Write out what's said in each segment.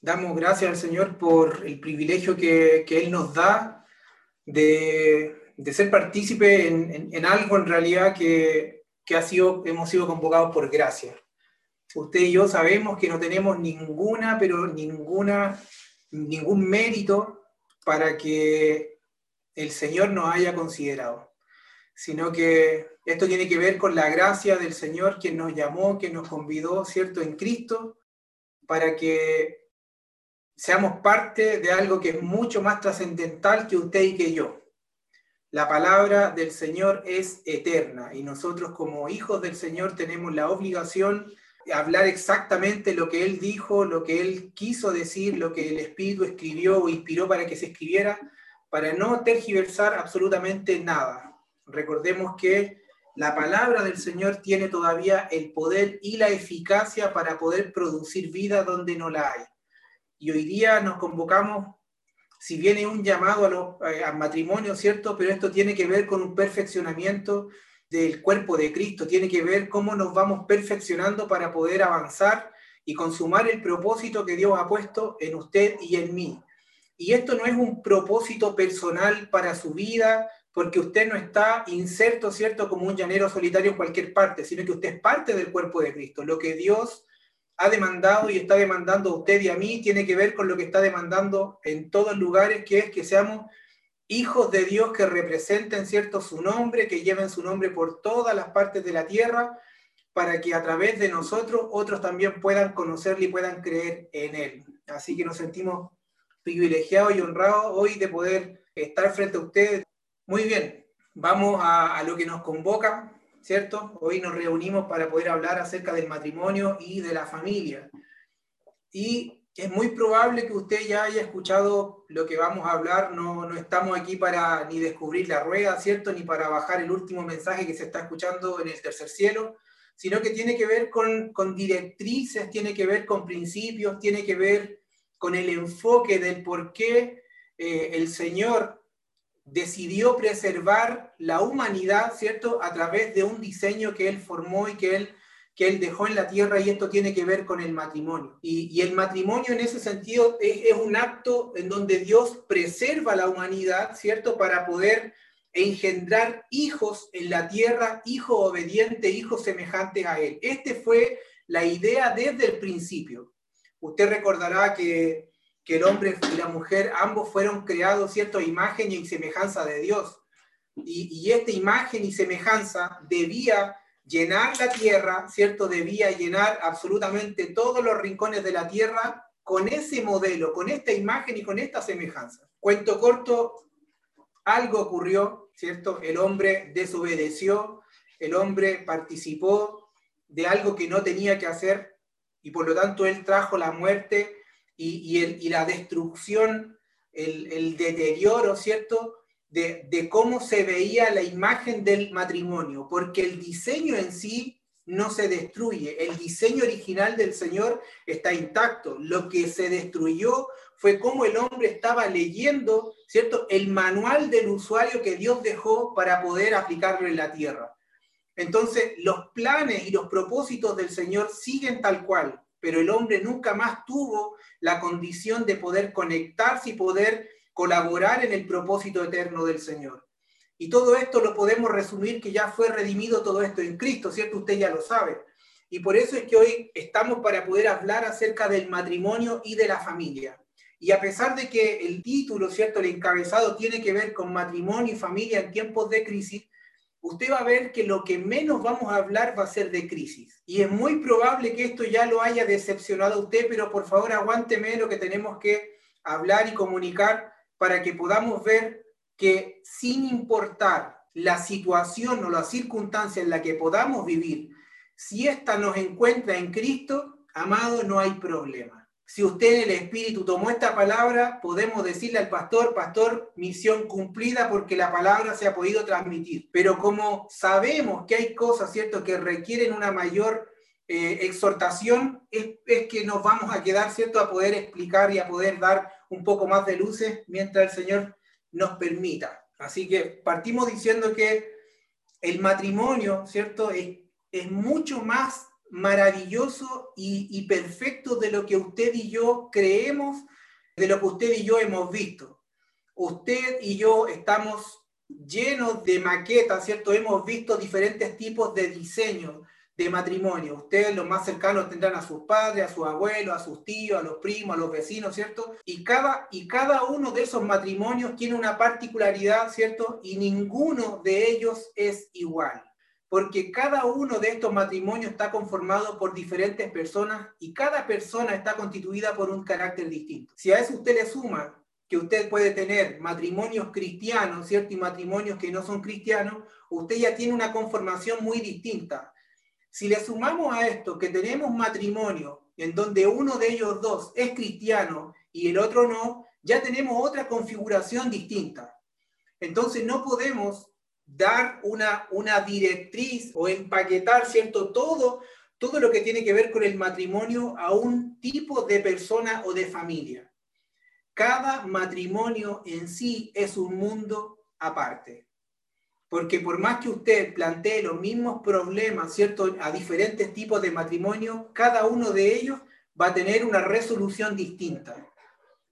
Damos gracias al Señor por el privilegio que, Él nos da de, ser partícipe en, algo en realidad que, ha sido, hemos sido convocados por gracia. Usted y yo sabemos que no tenemos ninguna, pero ninguna, ningún mérito para que el Señor nos haya considerado, sino que esto tiene que ver con la gracia del Señor, quien nos llamó, que nos convidó, ¿cierto?, en Cristo, para que seamos parte de algo que es mucho más trascendental que usted y que yo. La palabra del Señor es eterna y nosotros como hijos del Señor tenemos la obligación de hablar exactamente lo que Él dijo, lo que Él quiso decir, lo que el Espíritu escribió o inspiró para que se escribiera, para no tergiversar absolutamente nada. Recordemos que la palabra del Señor tiene todavía el poder y la eficacia para poder producir vida donde no la hay. Y hoy día nos convocamos, si viene un llamado a eh, al matrimonio, ¿cierto? Pero esto tiene que ver con un perfeccionamiento del cuerpo de Cristo, tiene que ver cómo nos vamos perfeccionando para poder avanzar y consumar el propósito que Dios ha puesto en usted y en mí. Y esto no es un propósito personal para su vida, porque usted no está inserto, ¿cierto?, como un llanero solitario en cualquier parte, sino que usted es parte del cuerpo de Cristo. Lo que Dios ha demandado y está demandando a usted y a mí tiene que ver con lo que está demandando en todos lugares, que es que seamos hijos de Dios que representen, ¿cierto?, su nombre, que lleven su nombre por todas las partes de la tierra, para que a través de nosotros otros también puedan conocerle y puedan creer en Él. Así que nos sentimos privilegiados y honrados hoy de poder estar frente a ustedes. Muy bien, vamos a, a lo que nos convoca, ¿cierto? Hoy nos reunimos para poder hablar acerca del matrimonio y de la familia. Y es muy probable que usted ya haya escuchado lo que vamos a hablar, no, no estamos aquí para ni descubrir la rueda, ¿cierto? Ni para bajar el último mensaje que se está escuchando en el tercer cielo, sino que tiene que ver con, con directrices, tiene que ver con principios, tiene que ver con el enfoque del por qué eh, el Señor decidió preservar la humanidad, ¿cierto? A través de un diseño que él formó y que él, que él dejó en la tierra y esto tiene que ver con el matrimonio. Y, el matrimonio en ese sentido es, un acto en donde Dios preserva la humanidad, ¿cierto? Para poder engendrar hijos en la tierra, hijos obedientes, hijos semejantes a él. Este fue la idea desde el principio. Usted recordará que que el hombre y la mujer ambos fueron creados, ¿cierto?, imagen y semejanza de Dios. Y, esta imagen y semejanza debía llenar la tierra, ¿cierto? Debía llenar absolutamente todos los rincones de la tierra con ese modelo, con esta imagen y con esta semejanza. Cuento corto, algo ocurrió, ¿cierto? El hombre desobedeció, el hombre participó de algo que no tenía que hacer y por lo tanto él trajo la muerte y, la destrucción, el, deterioro, ¿cierto? De, de, cómo se veía la imagen del matrimonio, porque el diseño en sí no se destruye, el diseño original del Señor está intacto. Lo que se destruyó fue cómo el hombre estaba leyendo, ¿cierto? El manual del usuario que Dios dejó para poder aplicarlo en la tierra. Entonces, los planes y los propósitos del Señor siguen tal cual, pero el hombre nunca más tuvo la condición de poder conectarse y poder colaborar en el propósito eterno del Señor. Y todo esto lo podemos resumir que ya fue redimido todo esto en Cristo, ¿cierto? Usted ya lo sabe. Y por eso es que hoy estamos para poder hablar acerca del matrimonio y de la familia. Y a pesar de que el título, ¿cierto? El encabezado tiene que ver con matrimonio y familia en tiempos de crisis, usted va a ver que lo que menos vamos a hablar va a ser de crisis. Y es muy probable que esto ya lo haya decepcionado a usted, pero por favor aguánteme lo que tenemos que hablar y comunicar para que podamos ver que sin importar la situación o la circunstancia en la que podamos vivir, si ésta nos encuentra en Cristo, amado, no hay problema si usted en el Espíritu tomó esta palabra, podemos decirle al pastor, pastor, misión cumplida porque la palabra se ha podido transmitir. Pero como sabemos que hay cosas, ¿cierto?, que requieren una mayor eh, exhortación, es, que nos vamos a quedar, ¿cierto?, a poder explicar y a poder dar un poco más de luces mientras el Señor nos permita. Así que partimos diciendo que el matrimonio, ¿cierto?, es, es mucho más maravilloso y, perfecto de lo que usted y yo creemos, de lo que usted y yo hemos visto. Usted y yo estamos llenos de maquetas, ¿cierto? Hemos visto diferentes tipos de diseños de matrimonio. Ustedes, los más cercanos, tendrán a sus padres, a sus abuelos, a sus tíos, a los primos, a los vecinos, ¿cierto? Y cada, y cada uno de esos matrimonios tiene una particularidad, ¿cierto? Y ninguno de ellos es igual porque cada uno de estos matrimonios está conformado por diferentes personas y cada persona está constituida por un carácter distinto. Si a eso usted le suma que usted puede tener matrimonios cristianos, ¿cierto? Y matrimonios que no son cristianos, usted ya tiene una conformación muy distinta. Si le sumamos a esto que tenemos matrimonio en donde uno de ellos dos es cristiano y el otro no, ya tenemos otra configuración distinta. Entonces no podemos dar una, una directriz o empaquetar, ¿cierto? Todo, todo lo que tiene que ver con el matrimonio a un tipo de persona o de familia. Cada matrimonio en sí es un mundo aparte. Porque por más que usted plantee los mismos problemas, ¿cierto? A diferentes tipos de matrimonio, cada uno de ellos va a tener una resolución distinta.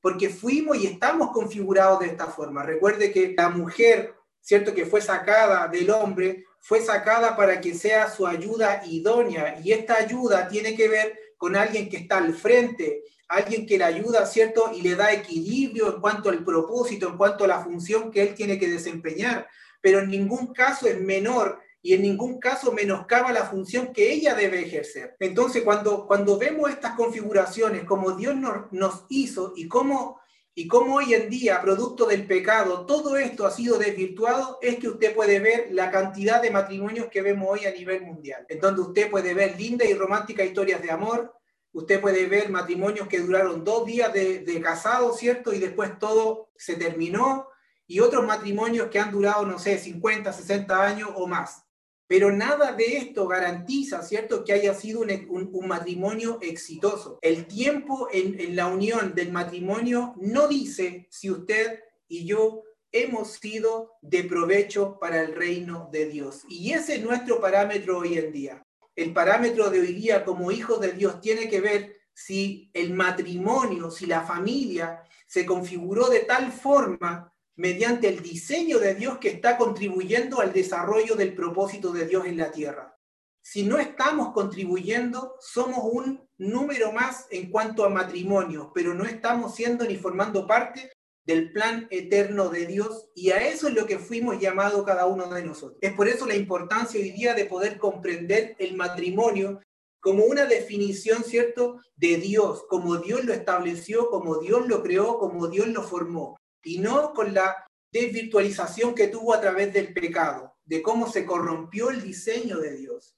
Porque fuimos y estamos configurados de esta forma. Recuerde que la mujer ¿cierto? Que fue sacada del hombre, fue sacada para que sea su ayuda idónea. Y esta ayuda tiene que ver con alguien que está al frente, alguien que le ayuda, ¿cierto? Y le da equilibrio en cuanto al propósito, en cuanto a la función que él tiene que desempeñar. Pero en ningún caso es menor y en ningún caso menoscaba la función que ella debe ejercer. Entonces, cuando, cuando vemos estas configuraciones, como Dios nos, nos hizo y cómo y como hoy en día, producto del pecado, todo esto ha sido desvirtuado, es que usted puede ver la cantidad de matrimonios que vemos hoy a nivel mundial, en donde usted puede ver lindas y románticas historias de amor, usted puede ver matrimonios que duraron dos días de, de casado, ¿cierto? Y después todo se terminó, y otros matrimonios que han durado, no sé, 50, 60 años o más. Pero nada de esto garantiza, ¿cierto?, que haya sido un, matrimonio exitoso. El tiempo en, en la unión del matrimonio no dice si usted y yo hemos sido de provecho para el reino de Dios. Y ese es nuestro parámetro hoy en día. El parámetro de hoy día como hijos de Dios tiene que ver si el matrimonio, si la familia se configuró de tal forma mediante el diseño de Dios que está contribuyendo al desarrollo del propósito de Dios en la tierra. Si no estamos contribuyendo, somos un número más en cuanto a matrimonio, pero no estamos siendo ni formando parte del plan eterno de Dios y a eso es lo que fuimos llamados cada uno de nosotros. Es por eso la importancia hoy día de poder comprender el matrimonio como una definición, ¿cierto?, de Dios, como Dios lo estableció, como Dios lo creó, como Dios lo formó y no con la desvirtualización que tuvo a través del pecado, de cómo se corrompió el diseño de Dios.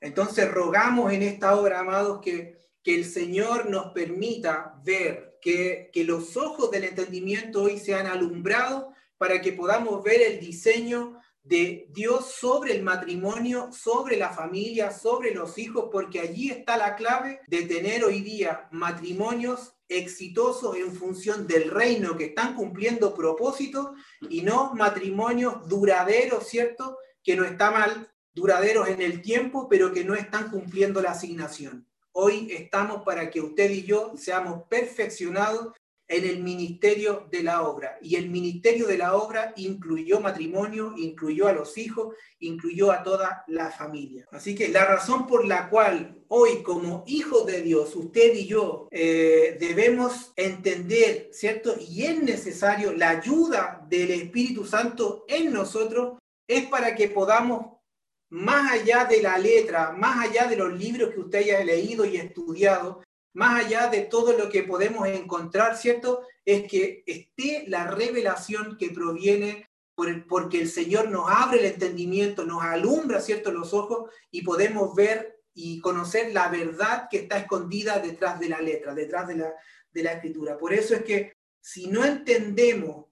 Entonces rogamos en esta obra, amados, que, que el Señor nos permita ver, que, que los ojos del entendimiento hoy sean alumbrados para que podamos ver el diseño de Dios sobre el matrimonio, sobre la familia, sobre los hijos, porque allí está la clave de tener hoy día matrimonios exitosos en función del reino que están cumpliendo propósitos y no matrimonios duraderos, ¿cierto? Que no está mal, duraderos en el tiempo, pero que no están cumpliendo la asignación. Hoy estamos para que usted y yo seamos perfeccionados en el ministerio de la obra. Y el ministerio de la obra incluyó matrimonio, incluyó a los hijos, incluyó a toda la familia. Así que la razón por la cual hoy como hijos de Dios, usted y yo eh, debemos entender, ¿cierto? Y es necesario la ayuda del Espíritu Santo en nosotros, es para que podamos más allá de la letra, más allá de los libros que usted haya leído y estudiado, más allá de todo lo que podemos encontrar, ¿cierto? Es que esté la revelación que proviene por porque el Señor nos abre el entendimiento, nos alumbra, ¿cierto?, los ojos y podemos ver y conocer la verdad que está escondida detrás de la letra, detrás de la, de la escritura. Por eso es que si no entendemos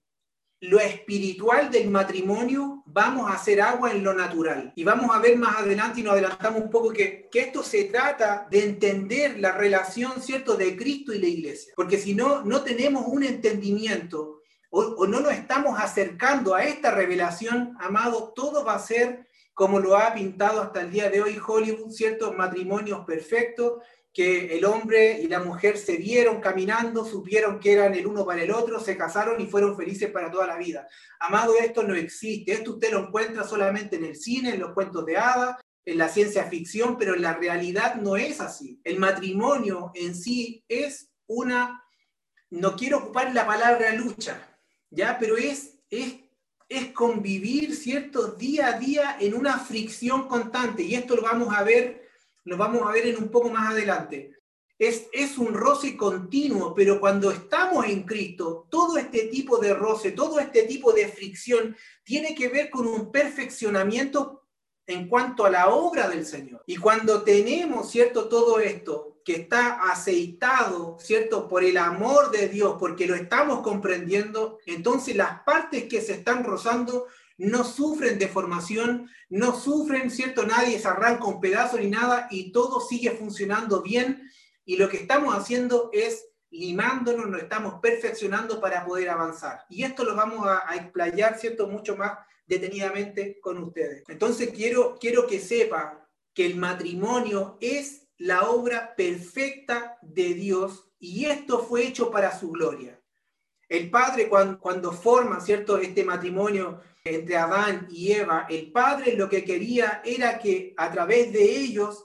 lo espiritual del matrimonio, vamos a hacer agua en lo natural. Y vamos a ver más adelante y nos adelantamos un poco que, que esto se trata de entender la relación, ¿cierto?, de Cristo y la iglesia. Porque si no, no tenemos un entendimiento o, no nos estamos acercando a esta revelación, amado, todo va a ser como lo ha pintado hasta el día de hoy Hollywood, ciertos matrimonios perfectos, que el hombre y la mujer se vieron caminando, supieron que eran el uno para el otro, se casaron y fueron felices para toda la vida. Amado, esto no existe. Esto usted lo encuentra solamente en el cine, en los cuentos de hadas, en la ciencia ficción, pero en la realidad no es así. El matrimonio en sí es una, no quiero ocupar la palabra lucha, ¿ya? Pero es, es, es convivir, ¿cierto? Día a día en una fricción constante. Y esto lo vamos a ver lo vamos a ver en un poco más adelante. Es, es, un roce continuo, pero cuando estamos en Cristo, todo este tipo de roce, todo este tipo de fricción tiene que ver con un perfeccionamiento en cuanto a la obra del Señor. Y cuando tenemos, ¿cierto? Todo esto que está aceitado, ¿cierto? Por el amor de Dios, porque lo estamos comprendiendo, entonces las partes que se están rozando no sufren deformación, no sufren, ¿cierto? Nadie se arranca un pedazo ni nada y todo sigue funcionando bien y lo que estamos haciendo es limándonos, nos estamos perfeccionando para poder avanzar. Y esto lo vamos a, explayar, ¿cierto? Mucho más detenidamente con ustedes. Entonces quiero, quiero que sepa que el matrimonio es la obra perfecta de Dios y esto fue hecho para su gloria. El Padre cuando, cuando forma, ¿cierto? Este matrimonio entre Adán y Eva, el Padre lo que quería era que a través de ellos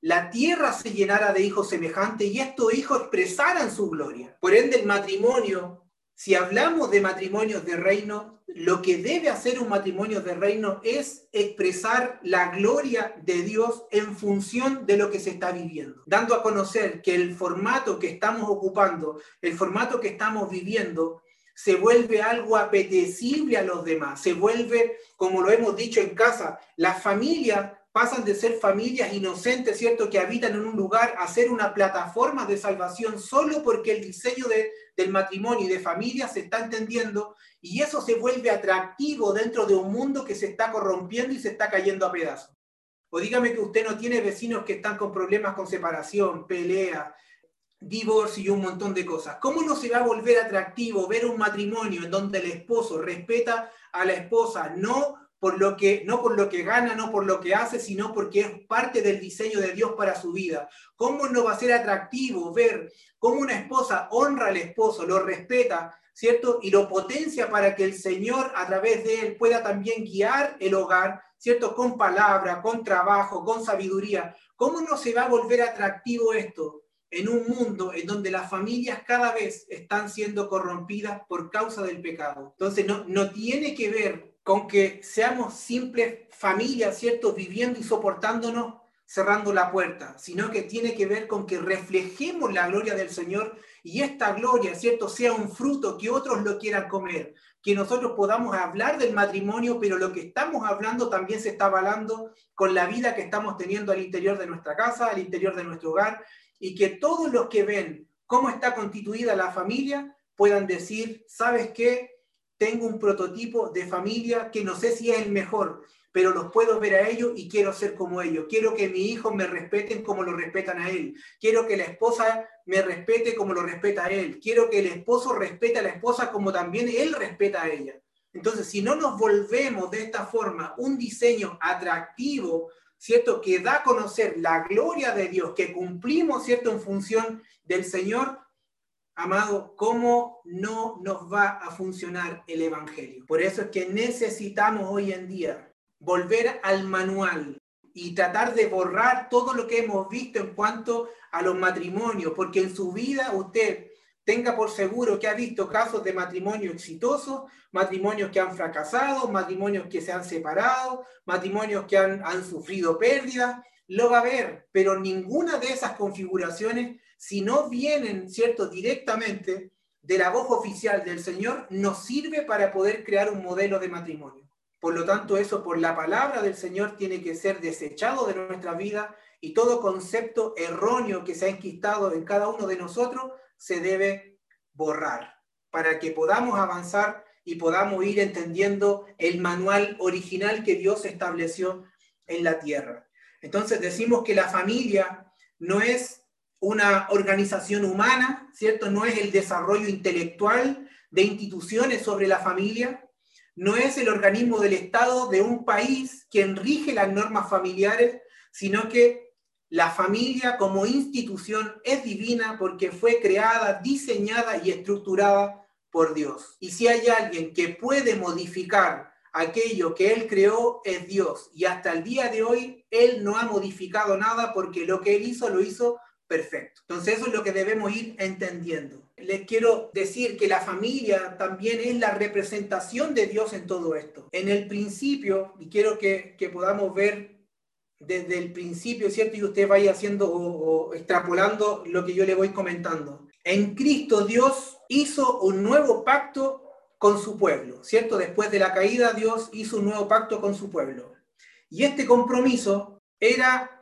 la tierra se llenara de hijos semejantes y estos hijos expresaran su gloria. Por ende, el matrimonio, si hablamos de matrimonios de reino, lo que debe hacer un matrimonio de reino es expresar la gloria de Dios en función de lo que se está viviendo, dando a conocer que el formato que estamos ocupando, el formato que estamos viviendo, se vuelve algo apetecible a los demás, se vuelve, como lo hemos dicho en casa, las familias pasan de ser familias inocentes, ¿cierto?, que habitan en un lugar a ser una plataforma de salvación solo porque el diseño del matrimonio y de familia se está entendiendo y eso se vuelve atractivo dentro de un mundo que se está corrompiendo y se está cayendo a pedazos. O dígame que usted no tiene vecinos que están con problemas con separación, pelea, divorcio y un montón de cosas. ¿Cómo no se va a volver atractivo ver un matrimonio en donde el esposo respeta a la esposa, no por lo que no por lo que gana, no por lo que hace, sino porque es parte del diseño de Dios para su vida. ¿Cómo no va a ser atractivo ver cómo una esposa honra al esposo, lo respeta, ¿cierto? Y lo potencia para que el Señor a través de él pueda también guiar el hogar, ¿cierto? Con palabra, con trabajo, con sabiduría. ¿Cómo no se va a volver atractivo esto? en un mundo en donde las familias cada vez están siendo corrompidas por causa del pecado. Entonces, no, no tiene que ver con que seamos simples familias, ¿cierto? Viviendo y soportándonos, cerrando la puerta, sino que tiene que ver con que reflejemos la gloria del Señor y esta gloria, ¿cierto? Sea un fruto que otros lo quieran comer, que nosotros podamos hablar del matrimonio, pero lo que estamos hablando también se está avalando con la vida que estamos teniendo al interior de nuestra casa, al interior de nuestro hogar, y que todos los que ven cómo está constituida la familia puedan decir, ¿sabes qué? Tengo un prototipo de familia que no sé si es el mejor, pero los puedo ver a ellos y quiero ser como ellos. Quiero que mi hijo me respeten como lo respetan a él. Quiero que la esposa me respete como lo respeta a él. Quiero que el esposo respete a la esposa como también él respeta a ella. Entonces, si no nos volvemos de esta forma un diseño atractivo ¿cierto? Que da a conocer la gloria de Dios, que cumplimos, ¿cierto? En función del Señor, amado, ¿cómo no nos va a funcionar el Evangelio? Por eso es que necesitamos hoy en día volver al manual y tratar de borrar todo lo que hemos visto en cuanto a los matrimonios, porque en su vida usted tenga por seguro que ha visto casos de matrimonio exitosos, matrimonios que han fracasado, matrimonios que se han separado, matrimonios que han, han sufrido pérdidas, lo va a ver, pero ninguna de esas configuraciones, si no vienen, ¿cierto?, directamente de la voz oficial del Señor, nos sirve para poder crear un modelo de matrimonio. Por lo tanto, eso por la palabra del Señor tiene que ser desechado de nuestra vida y todo concepto erróneo que se ha enquistado en cada uno de nosotros se debe borrar para que podamos avanzar y podamos ir entendiendo el manual original que Dios estableció en la tierra. Entonces decimos que la familia no es una organización humana, ¿cierto? No es el desarrollo intelectual de instituciones sobre la familia, no es el organismo del Estado de un país quien rige las normas familiares, sino que la familia como institución es divina porque fue creada, diseñada y estructurada por Dios. Y si hay alguien que puede modificar aquello que Él creó, es Dios. Y hasta el día de hoy, Él no ha modificado nada porque lo que Él hizo, lo hizo perfecto. Entonces eso es lo que debemos ir entendiendo. Les quiero decir que la familia también es la representación de Dios en todo esto. En el principio, y quiero que, podamos ver desde el principio, ¿cierto? Y usted vaya haciendo o, extrapolando lo que yo le voy comentando. En Cristo Dios hizo un nuevo pacto con su pueblo, ¿cierto? Después de la caída Dios hizo un nuevo pacto con su pueblo. Y este compromiso era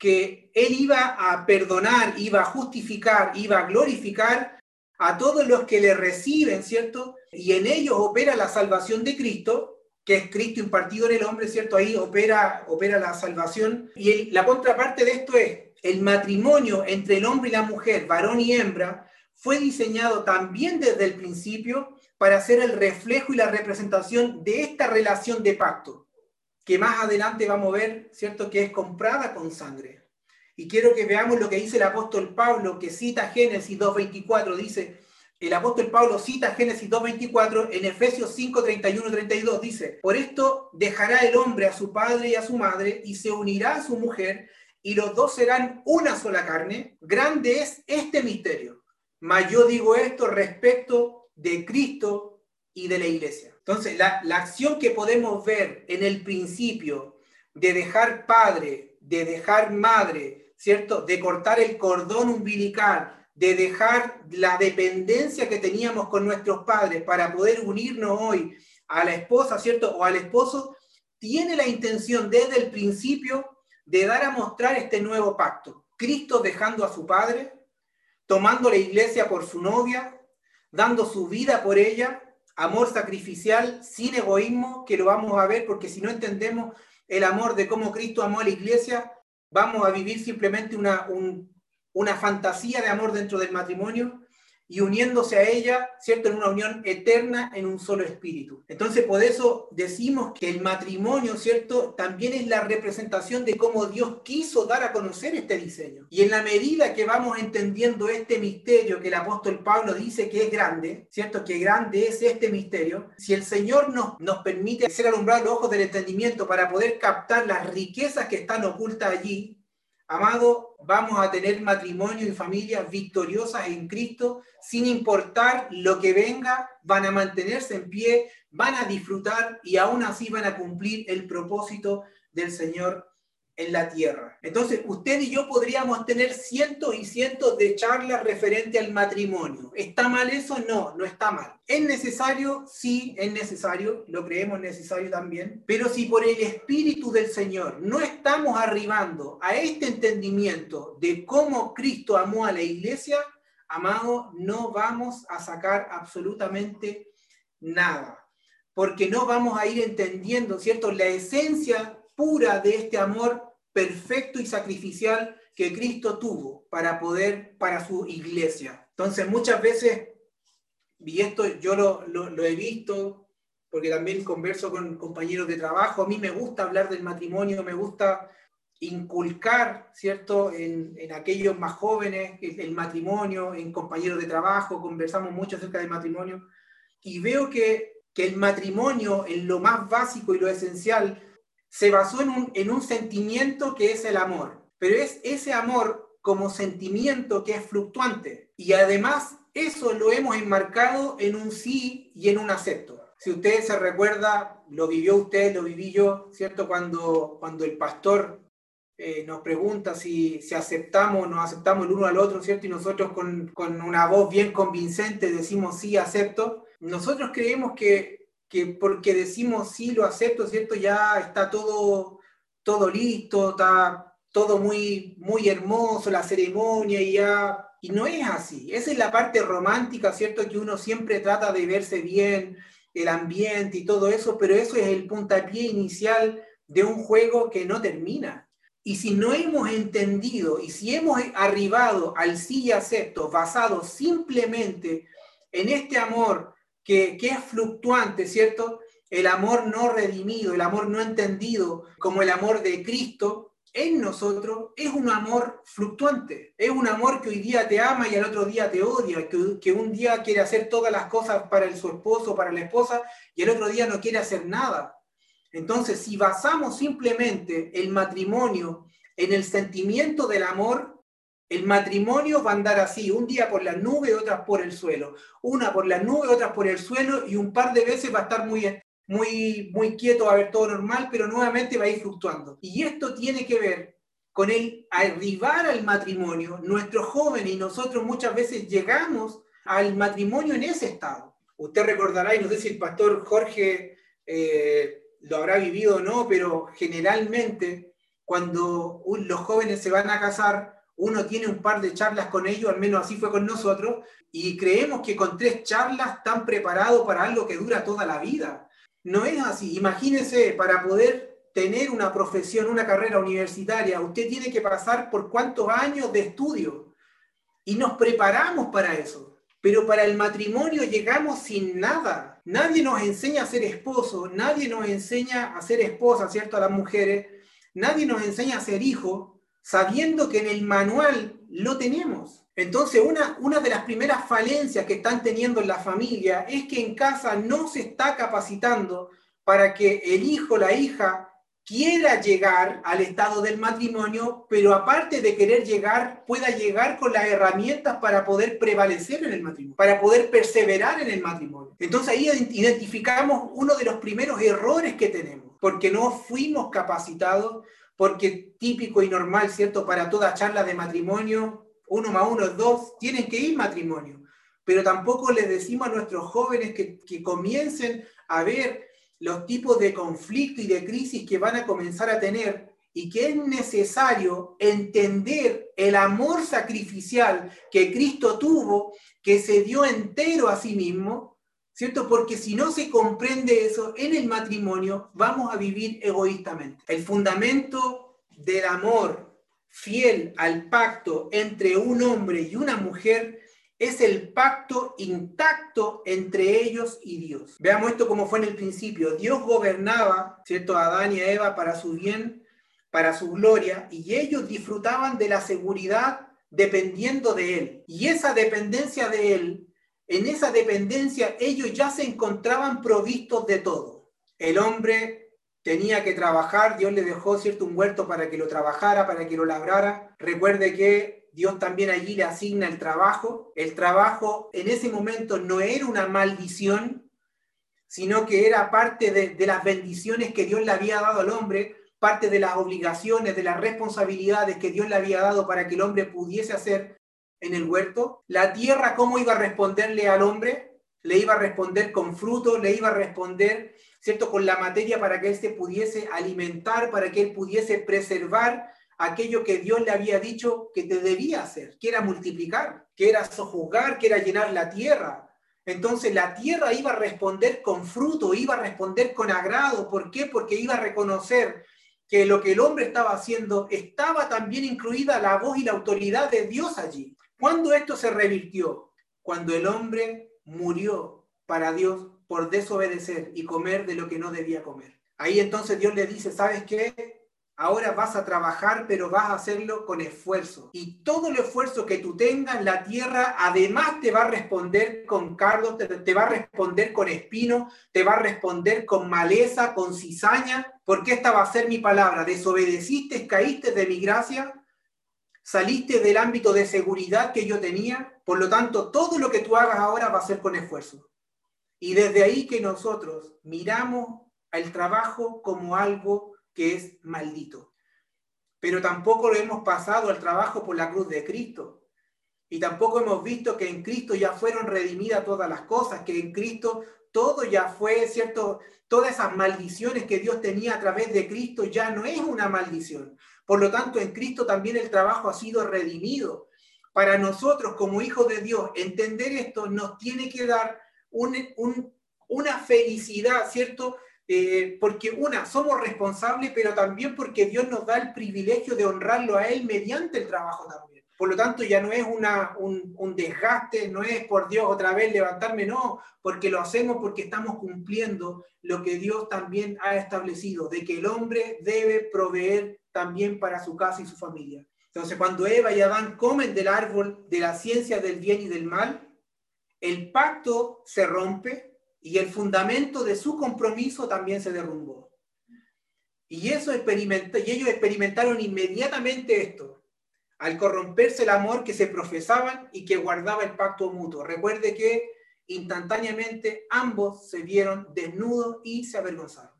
que Él iba a perdonar, iba a justificar, iba a glorificar a todos los que le reciben, ¿cierto? Y en ellos opera la salvación de Cristo, que es Cristo impartido en el hombre, ¿cierto? Ahí opera, opera la salvación. Y la contraparte de esto es, el matrimonio entre el hombre y la mujer, varón y hembra, fue diseñado también desde el principio para ser el reflejo y la representación de esta relación de pacto, que más adelante vamos a ver, ¿cierto? Que es comprada con sangre. Y quiero que veamos lo que dice el apóstol Pablo, que cita Génesis 2.24, dice, el apóstol Pablo cita Génesis 2.24 en Efesios 5, 31 32. Dice, por esto dejará el hombre a su padre y a su madre y se unirá a su mujer y los dos serán una sola carne. Grande es este misterio. Mas yo digo esto respecto de Cristo y de la iglesia. Entonces, la, la acción que podemos ver en el principio de dejar padre, de dejar madre, ¿cierto? De cortar el cordón umbilical, de dejar la dependencia que teníamos con nuestros padres para poder unirnos hoy a la esposa, ¿cierto? O al esposo, tiene la intención desde el principio de dar a mostrar este nuevo pacto. Cristo dejando a su padre, tomando la iglesia por su novia, dando su vida por ella, amor sacrificial, sin egoísmo, que lo vamos a ver porque si no entendemos el amor de cómo Cristo amó a la iglesia, vamos a vivir simplemente una, un, una fantasía de amor dentro del matrimonio y uniéndose a ella, ¿cierto? En una unión eterna en un solo espíritu. Entonces, por eso decimos que el matrimonio, ¿cierto? También es la representación de cómo Dios quiso dar a conocer este diseño. Y en la medida que vamos entendiendo este misterio que el apóstol Pablo dice que es grande, ¿cierto? Que grande es este misterio, si el Señor nos, nos permite ser alumbrados los ojos del entendimiento para poder captar las riquezas que están ocultas allí, Amado, vamos a tener matrimonio y familias victoriosas en Cristo, sin importar lo que venga, van a mantenerse en pie, van a disfrutar y aún así van a cumplir el propósito del Señor en la tierra. Entonces, usted y yo podríamos tener cientos y cientos de charlas referente al matrimonio. ¿Está mal eso? No, no está mal. ¿Es necesario? Sí, es necesario, lo creemos necesario también. Pero si por el Espíritu del Señor no estamos arribando a este entendimiento de cómo Cristo amó a la iglesia, amado, no vamos a sacar absolutamente nada. Porque no vamos a ir entendiendo, ¿cierto? La esencia pura de este amor perfecto y sacrificial que Cristo tuvo para poder, para su iglesia. Entonces muchas veces, y esto yo lo, he visto, porque también converso con compañeros de trabajo, a mí me gusta hablar del matrimonio, me gusta inculcar, ¿cierto?, en, aquellos más jóvenes el, matrimonio, en compañeros de trabajo, conversamos mucho acerca del matrimonio, y veo que, que el matrimonio, en lo más básico y lo esencial, se basó en un, en un sentimiento que es el amor, pero es ese amor como sentimiento que es fluctuante. Y además eso lo hemos enmarcado en un sí y en un acepto. Si usted se recuerda, lo vivió usted, lo viví yo, ¿cierto? Cuando, cuando el pastor eh, nos pregunta si, si aceptamos o no aceptamos el uno al otro, ¿cierto? Y nosotros con, con una voz bien convincente decimos sí, acepto. Nosotros creemos que que porque decimos sí, lo acepto, ¿cierto? Ya está todo, todo listo, está todo muy, muy hermoso, la ceremonia y ya... Y no es así. Esa es la parte romántica, ¿cierto? Que uno siempre trata de verse bien, el ambiente y todo eso, pero eso es el puntapié inicial de un juego que no termina. Y si no hemos entendido y si hemos arribado al sí y acepto basado simplemente en este amor que, es fluctuante, ¿cierto? el amor no redimido, el amor no entendido como el amor de Cristo, en nosotros es un amor fluctuante. Es un amor que hoy día te ama y al otro día te odia, que, un día quiere hacer todas las cosas para el, su esposo, para la esposa, y el otro día no quiere hacer nada. Entonces, si basamos simplemente el matrimonio en el sentimiento del amor, el matrimonio va a andar así, un día por la nube, otras por el suelo, una por la nube, otras por el suelo, y un par de veces va a estar muy, muy, muy quieto, va a ver todo normal, pero nuevamente va a ir fluctuando. Y esto tiene que ver con el arribar al matrimonio. Nuestros jóvenes y nosotros muchas veces llegamos al matrimonio en ese estado. Usted recordará, y no sé si el pastor Jorge eh, lo habrá vivido o no, pero generalmente cuando los jóvenes se van a casar, uno tiene un par de charlas con ellos, al menos así fue con nosotros, y creemos que con tres charlas están preparados para algo que dura toda la vida. No es así. Imagínense, para poder tener una profesión, una carrera universitaria, usted tiene que pasar por cuántos años de estudio. Y nos preparamos para eso. Pero para el matrimonio llegamos sin nada. Nadie nos enseña a ser esposo, nadie nos enseña a ser esposa, ¿cierto? A las mujeres. Nadie nos enseña a ser hijo, sabiendo que en el manual lo tenemos. Entonces, una, una de las primeras falencias que están teniendo en la familia es que en casa no se está capacitando para que el hijo, la hija, quiera llegar al estado del matrimonio, pero aparte de querer llegar, pueda llegar con las herramientas para poder prevalecer en el matrimonio, para poder perseverar en el matrimonio. Entonces ahí identificamos uno de los primeros errores que tenemos, porque no fuimos capacitados, porque típico y normal, ¿cierto? Para toda charla de matrimonio, uno más uno es dos, tienen que ir matrimonio. Pero tampoco les decimos a nuestros jóvenes que, que comiencen a ver los tipos de conflicto y de crisis que van a comenzar a tener y que es necesario entender el amor sacrificial que Cristo tuvo, que se dio entero a sí mismo, ¿cierto? Porque si no se comprende eso en el matrimonio, vamos a vivir egoístamente. El fundamento del amor fiel al pacto entre un hombre y una mujer es el pacto intacto entre ellos y Dios. Veamos esto como fue en el principio. Dios gobernaba, ¿cierto?, a Adán y a Eva para su bien, para su gloria, y ellos disfrutaban de la seguridad dependiendo de Él. Y esa dependencia de Él, en esa dependencia ellos ya se encontraban provistos de todo. El hombre tenía que trabajar, Dios le dejó cierto un huerto para que lo trabajara, para que lo labrara. Recuerde que Dios también allí le asigna el trabajo. El trabajo en ese momento no era una maldición, sino que era parte de, de las bendiciones que Dios le había dado al hombre, parte de las obligaciones, de las responsabilidades que Dios le había dado para que el hombre pudiese hacer en el huerto. La tierra, ¿cómo iba a responderle al hombre? Le iba a responder con fruto, le iba a responder ¿cierto? Con la materia para que él se pudiese alimentar, para que él pudiese preservar aquello que Dios le había dicho que te debía hacer, que era multiplicar, que era sojuzgar, que era llenar la tierra. Entonces la tierra iba a responder con fruto, iba a responder con agrado. ¿Por qué? Porque iba a reconocer que lo que el hombre estaba haciendo estaba también incluida la voz y la autoridad de Dios allí. ¿Cuándo esto se revirtió? Cuando el hombre murió para Dios por desobedecer y comer de lo que no debía comer. Ahí entonces Dios le dice, ¿sabes qué? Ahora vas a trabajar, pero vas a hacerlo con esfuerzo. Y todo el esfuerzo que tú tengas, la tierra además te va a responder con cardo, te, va a responder con espino, te va a responder con maleza, con cizaña, porque esta va a ser mi palabra. Desobedeciste, caíste de mi gracia, saliste del ámbito de seguridad que yo tenía, por lo tanto, todo lo que tú hagas ahora va a ser con esfuerzo. Y desde ahí que nosotros miramos al trabajo como algo que es maldito. Pero tampoco lo hemos pasado al trabajo por la cruz de Cristo. Y tampoco hemos visto que en Cristo ya fueron redimidas todas las cosas, que en Cristo todo ya fue, ¿cierto? Todas esas maldiciones que Dios tenía a través de Cristo ya no es una maldición. Por lo tanto, en Cristo también el trabajo ha sido redimido. Para nosotros como hijos de Dios, entender esto nos tiene que dar una felicidad, ¿cierto? Eh, porque una, somos responsables, pero también porque Dios nos da el privilegio de honrarlo a Él mediante el trabajo también. por lo tanto ya no es una, un, un, desgaste, no es por Dios otra vez levantarme, no, porque lo hacemos porque estamos cumpliendo lo que Dios también ha establecido, de que el hombre debe proveer también para su casa y su familia. Entonces, cuando Eva y Adán comen del árbol de la ciencia del bien y del mal, el pacto se rompe y el fundamento de su compromiso también se derrumbó. Y, eso y ellos experimentaron inmediatamente esto, al corromperse el amor que se profesaban y que guardaba el pacto mutuo. Recuerde que instantáneamente ambos se vieron desnudos y se avergonzaron.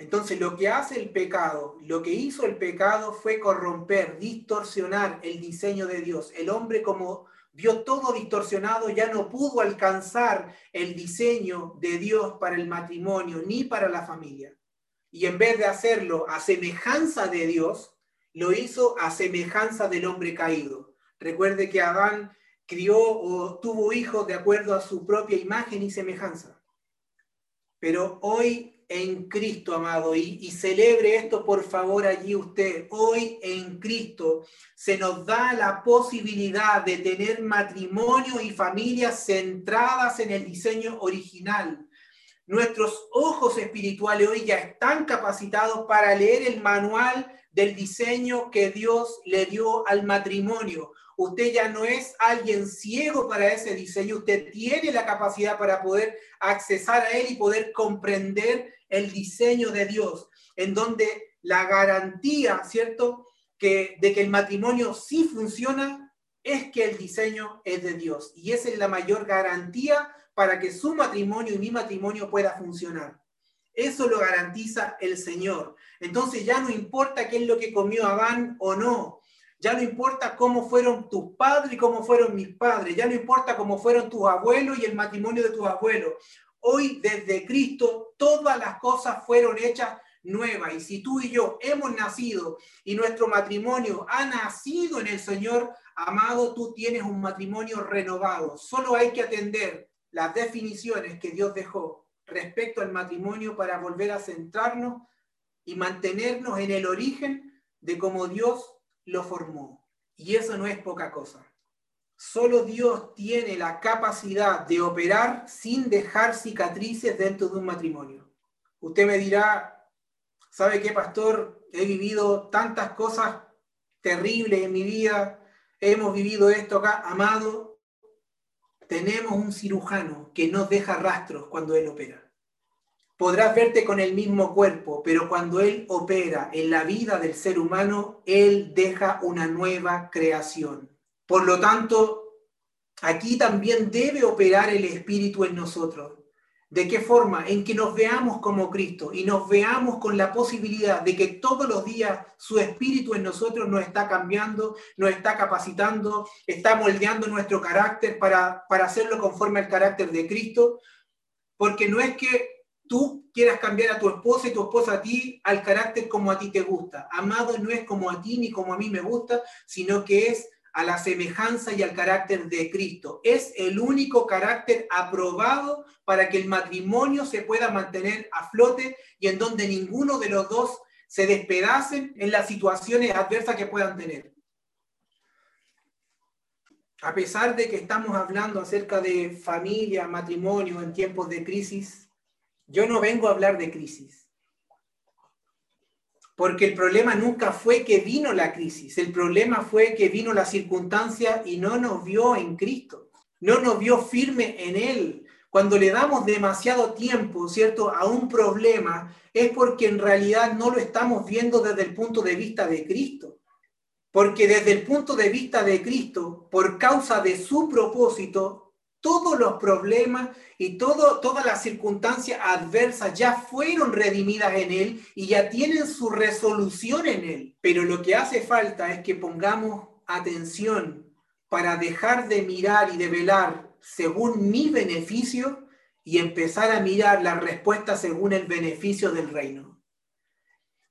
Entonces lo que hace el pecado, lo que hizo el pecado fue corromper, distorsionar el diseño de Dios. El hombre como vio todo distorsionado, ya no pudo alcanzar el diseño de Dios para el matrimonio ni para la familia. Y en vez de hacerlo a semejanza de Dios, lo hizo a semejanza del hombre caído. Recuerde que Adán crió o tuvo hijos de acuerdo a su propia imagen y semejanza. Pero hoy en Cristo, amado, y, celebre esto por favor allí usted. Hoy en Cristo se nos da la posibilidad de tener matrimonio y familias centradas en el diseño original. Nuestros ojos espirituales hoy ya están capacitados para leer el manual del diseño que Dios le dio al matrimonio. Usted ya no es alguien ciego para ese diseño, usted tiene la capacidad para poder accesar a él y poder comprender el diseño de Dios, en donde la garantía, ¿cierto?, que, de que el matrimonio sí funciona es que el diseño es de Dios. Y esa es la mayor garantía para que su matrimonio y mi matrimonio pueda funcionar. Eso lo garantiza el Señor. Entonces ya no importa qué es lo que comió Adán o no. Ya no importa cómo fueron tus padres y cómo fueron mis padres. Ya no importa cómo fueron tus abuelos y el matrimonio de tus abuelos. Hoy desde Cristo todas las cosas fueron hechas nuevas. Y si tú y yo hemos nacido y nuestro matrimonio ha nacido en el Señor, amado, tú tienes un matrimonio renovado. Solo hay que atender las definiciones que Dios dejó respecto al matrimonio para volver a centrarnos y mantenernos en el origen de cómo Dios lo formó. Y eso no es poca cosa. Solo Dios tiene la capacidad de operar sin dejar cicatrices dentro de un matrimonio. Usted me dirá, ¿sabe qué, pastor? He vivido tantas cosas terribles en mi vida, hemos vivido esto acá, amado. Tenemos un cirujano que no deja rastros cuando él opera. Podrás verte con el mismo cuerpo, pero cuando él opera en la vida del ser humano, él deja una nueva creación. Por lo tanto, aquí también debe operar el Espíritu en nosotros. ¿De qué forma? En que nos veamos como Cristo y nos veamos con la posibilidad de que todos los días su Espíritu en nosotros nos está cambiando, nos está capacitando, está moldeando nuestro carácter para, para hacerlo conforme al carácter de Cristo. Porque no es que tú quieras cambiar a tu esposa y tu esposa a ti al carácter como a ti te gusta. Amado no es como a ti ni como a mí me gusta, sino que es a la semejanza y al carácter de Cristo. Es el único carácter aprobado para que el matrimonio se pueda mantener a flote y en donde ninguno de los dos se despedacen en las situaciones adversas que puedan tener. A pesar de que estamos hablando acerca de familia, matrimonio en tiempos de crisis, yo no vengo a hablar de crisis porque el problema nunca fue que vino la crisis, el problema fue que vino la circunstancia y no nos vio en Cristo, no nos vio firme en Él. Cuando le damos demasiado tiempo, ¿cierto?, a un problema, es porque en realidad no lo estamos viendo desde el punto de vista de Cristo. Porque desde el punto de vista de Cristo, por causa de su propósito, todos los problemas y todas las circunstancias adversas ya fueron redimidas en Él y ya tienen su resolución en Él. Pero lo que hace falta es que pongamos atención para dejar de mirar y de velar según mi beneficio y empezar a mirar la respuesta según el beneficio del reino.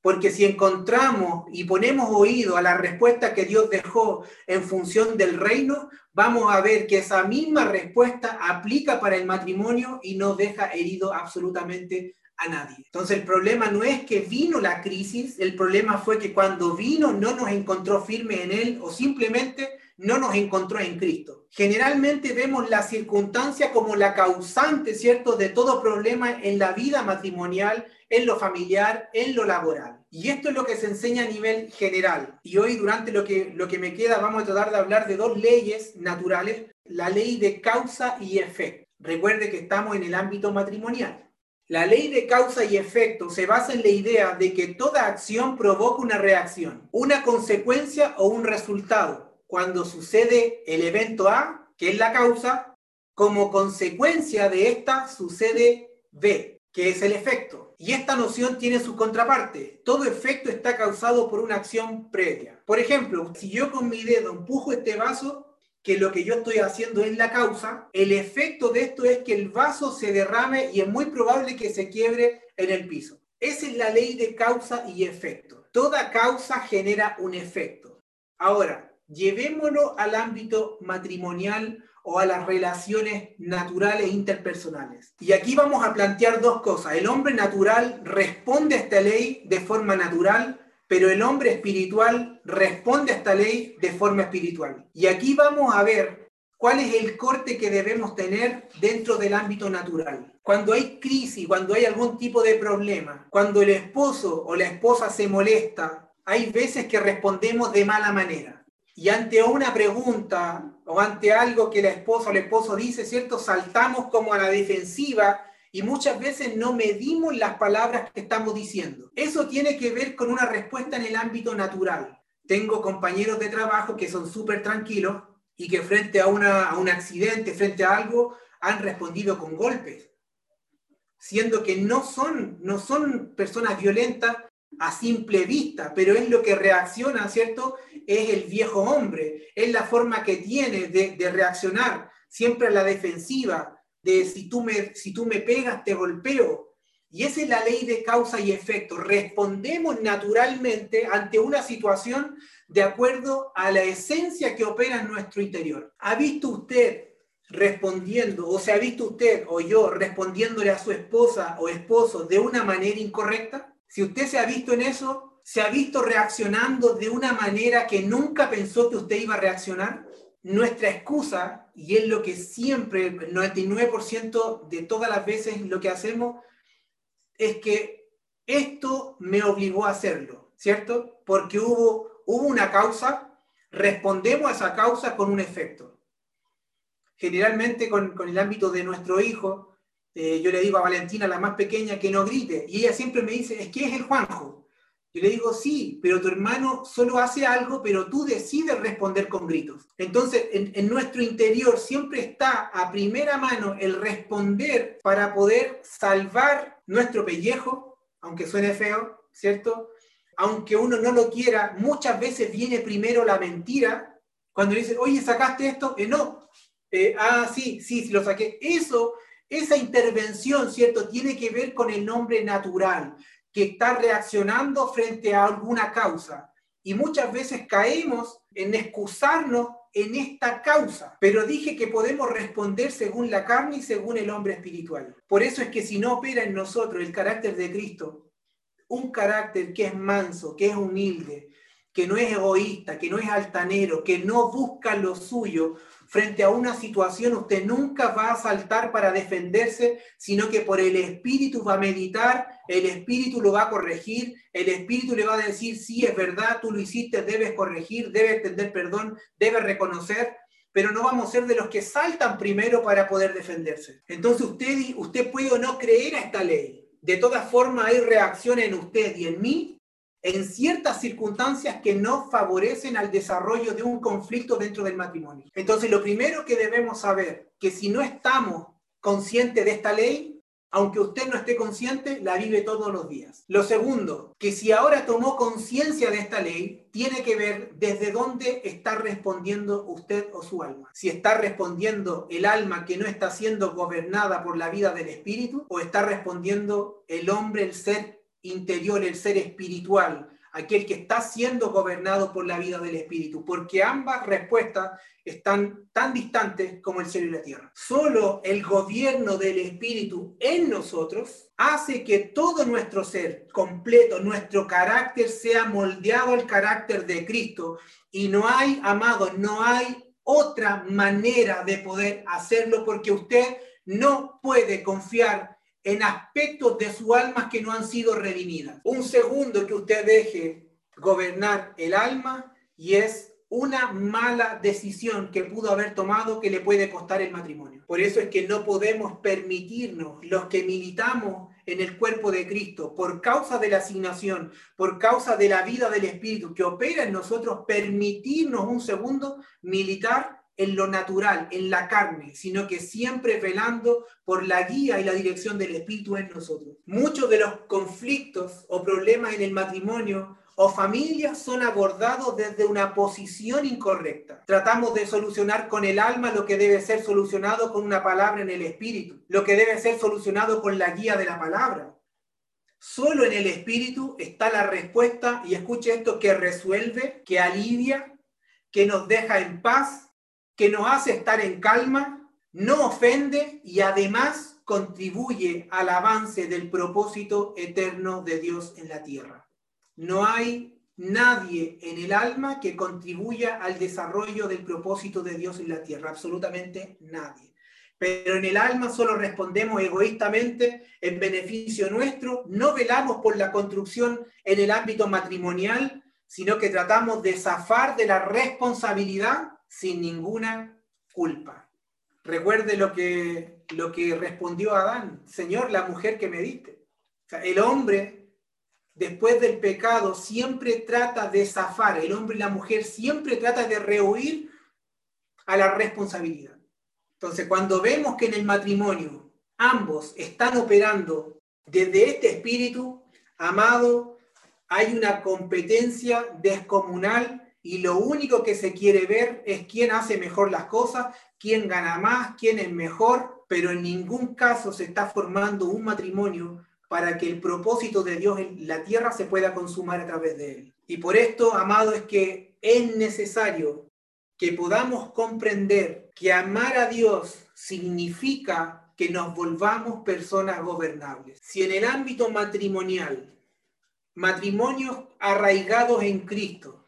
Porque si encontramos y ponemos oído a la respuesta que Dios dejó en función del reino, vamos a ver que esa misma respuesta aplica para el matrimonio y no deja herido absolutamente a nadie. Entonces el problema no es que vino la crisis, el problema fue que cuando vino no nos encontró firme en él o simplemente no nos encontró en Cristo. Generalmente vemos la circunstancia como la causante, ¿cierto?, de todo problema en la vida matrimonial, en lo familiar, en lo laboral. Y esto es lo que se enseña a nivel general. Y hoy, durante lo que, lo que me queda, vamos a tratar de hablar de dos leyes naturales, la ley de causa y efecto. Recuerde que estamos en el ámbito matrimonial. La ley de causa y efecto se basa en la idea de que toda acción provoca una reacción, una consecuencia o un resultado cuando sucede el evento A, que es la causa, como consecuencia de esta sucede B, que es el efecto. Y esta noción tiene su contraparte. Todo efecto está causado por una acción previa. Por ejemplo, si yo con mi dedo empujo este vaso, que lo que yo estoy haciendo es la causa, el efecto de esto es que el vaso se derrame y es muy probable que se quiebre en el piso. Esa es la ley de causa y efecto. Toda causa genera un efecto. Ahora, llevémoslo al ámbito matrimonial o a las relaciones naturales interpersonales. Y aquí vamos a plantear dos cosas. El hombre natural responde a esta ley de forma natural, pero el hombre espiritual responde a esta ley de forma espiritual. Y aquí vamos a ver cuál es el corte que debemos tener dentro del ámbito natural. Cuando hay crisis, cuando hay algún tipo de problema, cuando el esposo o la esposa se molesta, hay veces que respondemos de mala manera y ante una pregunta o ante algo que la esposa o el esposo dice, ¿cierto? Saltamos como a la defensiva y muchas veces no medimos las palabras que estamos diciendo. Eso tiene que ver con una respuesta en el ámbito natural. Tengo compañeros de trabajo que son súper tranquilos y que frente a, a un accidente, frente a algo, han respondido con golpes, siendo que no son, no son personas violentas, a simple vista, pero es lo que reacciona, ¿cierto? Es el viejo hombre, es la forma que tiene de, reaccionar, siempre a la defensiva, de si tú, me, si tú me pegas, te golpeo. Y esa es la ley de causa y efecto. Respondemos naturalmente ante una situación de acuerdo a la esencia que opera en nuestro interior. ¿Ha visto usted respondiendo, o se ha visto usted o yo respondiéndole a su esposa o esposo de una manera incorrecta? Si usted se ha visto en eso, se ha visto reaccionando de una manera que nunca pensó que usted iba a reaccionar, nuestra excusa, y es lo que siempre, el 99% de todas las veces lo que hacemos, es que esto me obligó a hacerlo, ¿cierto? Porque hubo, hubo una causa, respondemos a esa causa con un efecto. Generalmente con, con el ámbito de nuestro hijo, eh, yo le digo a Valentina, la más pequeña, que no grite. Y ella siempre me dice, es que es el Juanjo. Yo le digo, sí, pero tu hermano solo hace algo, pero tú decides responder con gritos. Entonces, en, nuestro interior siempre está a primera mano el responder para poder salvar nuestro pellejo, aunque suene feo, ¿cierto? Aunque uno no lo quiera, muchas veces viene primero la mentira. Cuando le dicen, oye, ¿sacaste esto? Eh, no. Eh, ah, sí, sí, sí, lo saqué. Eso esa intervención, ¿cierto?, tiene que ver con el nombre natural, que está reaccionando frente a alguna causa. Y muchas veces caemos en excusarnos en esta causa, pero dije que podemos responder según la carne y según el hombre espiritual. Por eso es que si no opera en nosotros el carácter de Cristo, un carácter que es manso, que es humilde, que no es egoísta, que no es altanero, que no busca lo suyo, frente a una situación usted nunca va a saltar para defenderse, sino que por el Espíritu va a meditar, el Espíritu lo va a corregir, el Espíritu le va a decir, sí, es verdad, tú lo hiciste, debes corregir, debes extender perdón, debes reconocer, pero no vamos a ser de los que saltan primero para poder defenderse. Entonces usted, usted puede o no creer a esta ley. De todas formas hay reacción en usted y en mí en ciertas circunstancias que no favorecen al desarrollo de un conflicto dentro del matrimonio. Entonces, lo primero que debemos saber, que si no estamos conscientes de esta ley, aunque usted no esté consciente, la vive todos los días. Lo segundo, que si ahora tomó conciencia de esta ley, tiene que ver desde dónde está respondiendo usted o su alma. Si está respondiendo el alma que no está siendo gobernada por la vida del espíritu, o está respondiendo el hombre, el ser interior, el ser espiritual, aquel que está siendo gobernado por la vida del Espíritu, porque ambas respuestas están tan distantes como el cielo y la tierra. Solo el gobierno del Espíritu en nosotros hace que todo nuestro ser completo, nuestro carácter sea moldeado al carácter de Cristo. Y no hay, amado, no hay otra manera de poder hacerlo porque usted no puede confiar en aspectos de su alma que no han sido redimidas. Un segundo que usted deje gobernar el alma y es una mala decisión que pudo haber tomado que le puede costar el matrimonio. Por eso es que no podemos permitirnos, los que militamos en el cuerpo de Cristo, por causa de la asignación, por causa de la vida del Espíritu que opera en nosotros, permitirnos un segundo militar en lo natural, en la carne, sino que siempre velando por la guía y la dirección del Espíritu en nosotros. Muchos de los conflictos o problemas en el matrimonio o familia son abordados desde una posición incorrecta. Tratamos de solucionar con el alma lo que debe ser solucionado con una palabra en el Espíritu, lo que debe ser solucionado con la guía de la palabra. Solo en el Espíritu está la respuesta, y escuche esto, que resuelve, que alivia, que nos deja en paz que nos hace estar en calma, no ofende y además contribuye al avance del propósito eterno de Dios en la tierra. No hay nadie en el alma que contribuya al desarrollo del propósito de Dios en la tierra, absolutamente nadie. Pero en el alma solo respondemos egoístamente en beneficio nuestro, no velamos por la construcción en el ámbito matrimonial, sino que tratamos de zafar de la responsabilidad sin ninguna culpa. Recuerde lo que, lo que respondió Adán, Señor, la mujer que me diste. el hombre, después del pecado, siempre trata de zafar, el hombre y la mujer siempre trata de rehuir a la responsabilidad. Entonces, cuando vemos que en el matrimonio ambos están operando desde este espíritu, amado, hay una competencia descomunal y lo único que se quiere ver es quién hace mejor las cosas, quién gana más, quién es mejor, pero en ningún caso se está formando un matrimonio para que el propósito de Dios en la tierra se pueda consumar a través de él. Y por esto, amado, es que es necesario que podamos comprender que amar a Dios significa que nos volvamos personas gobernables. Si en el ámbito matrimonial, matrimonios arraigados en Cristo,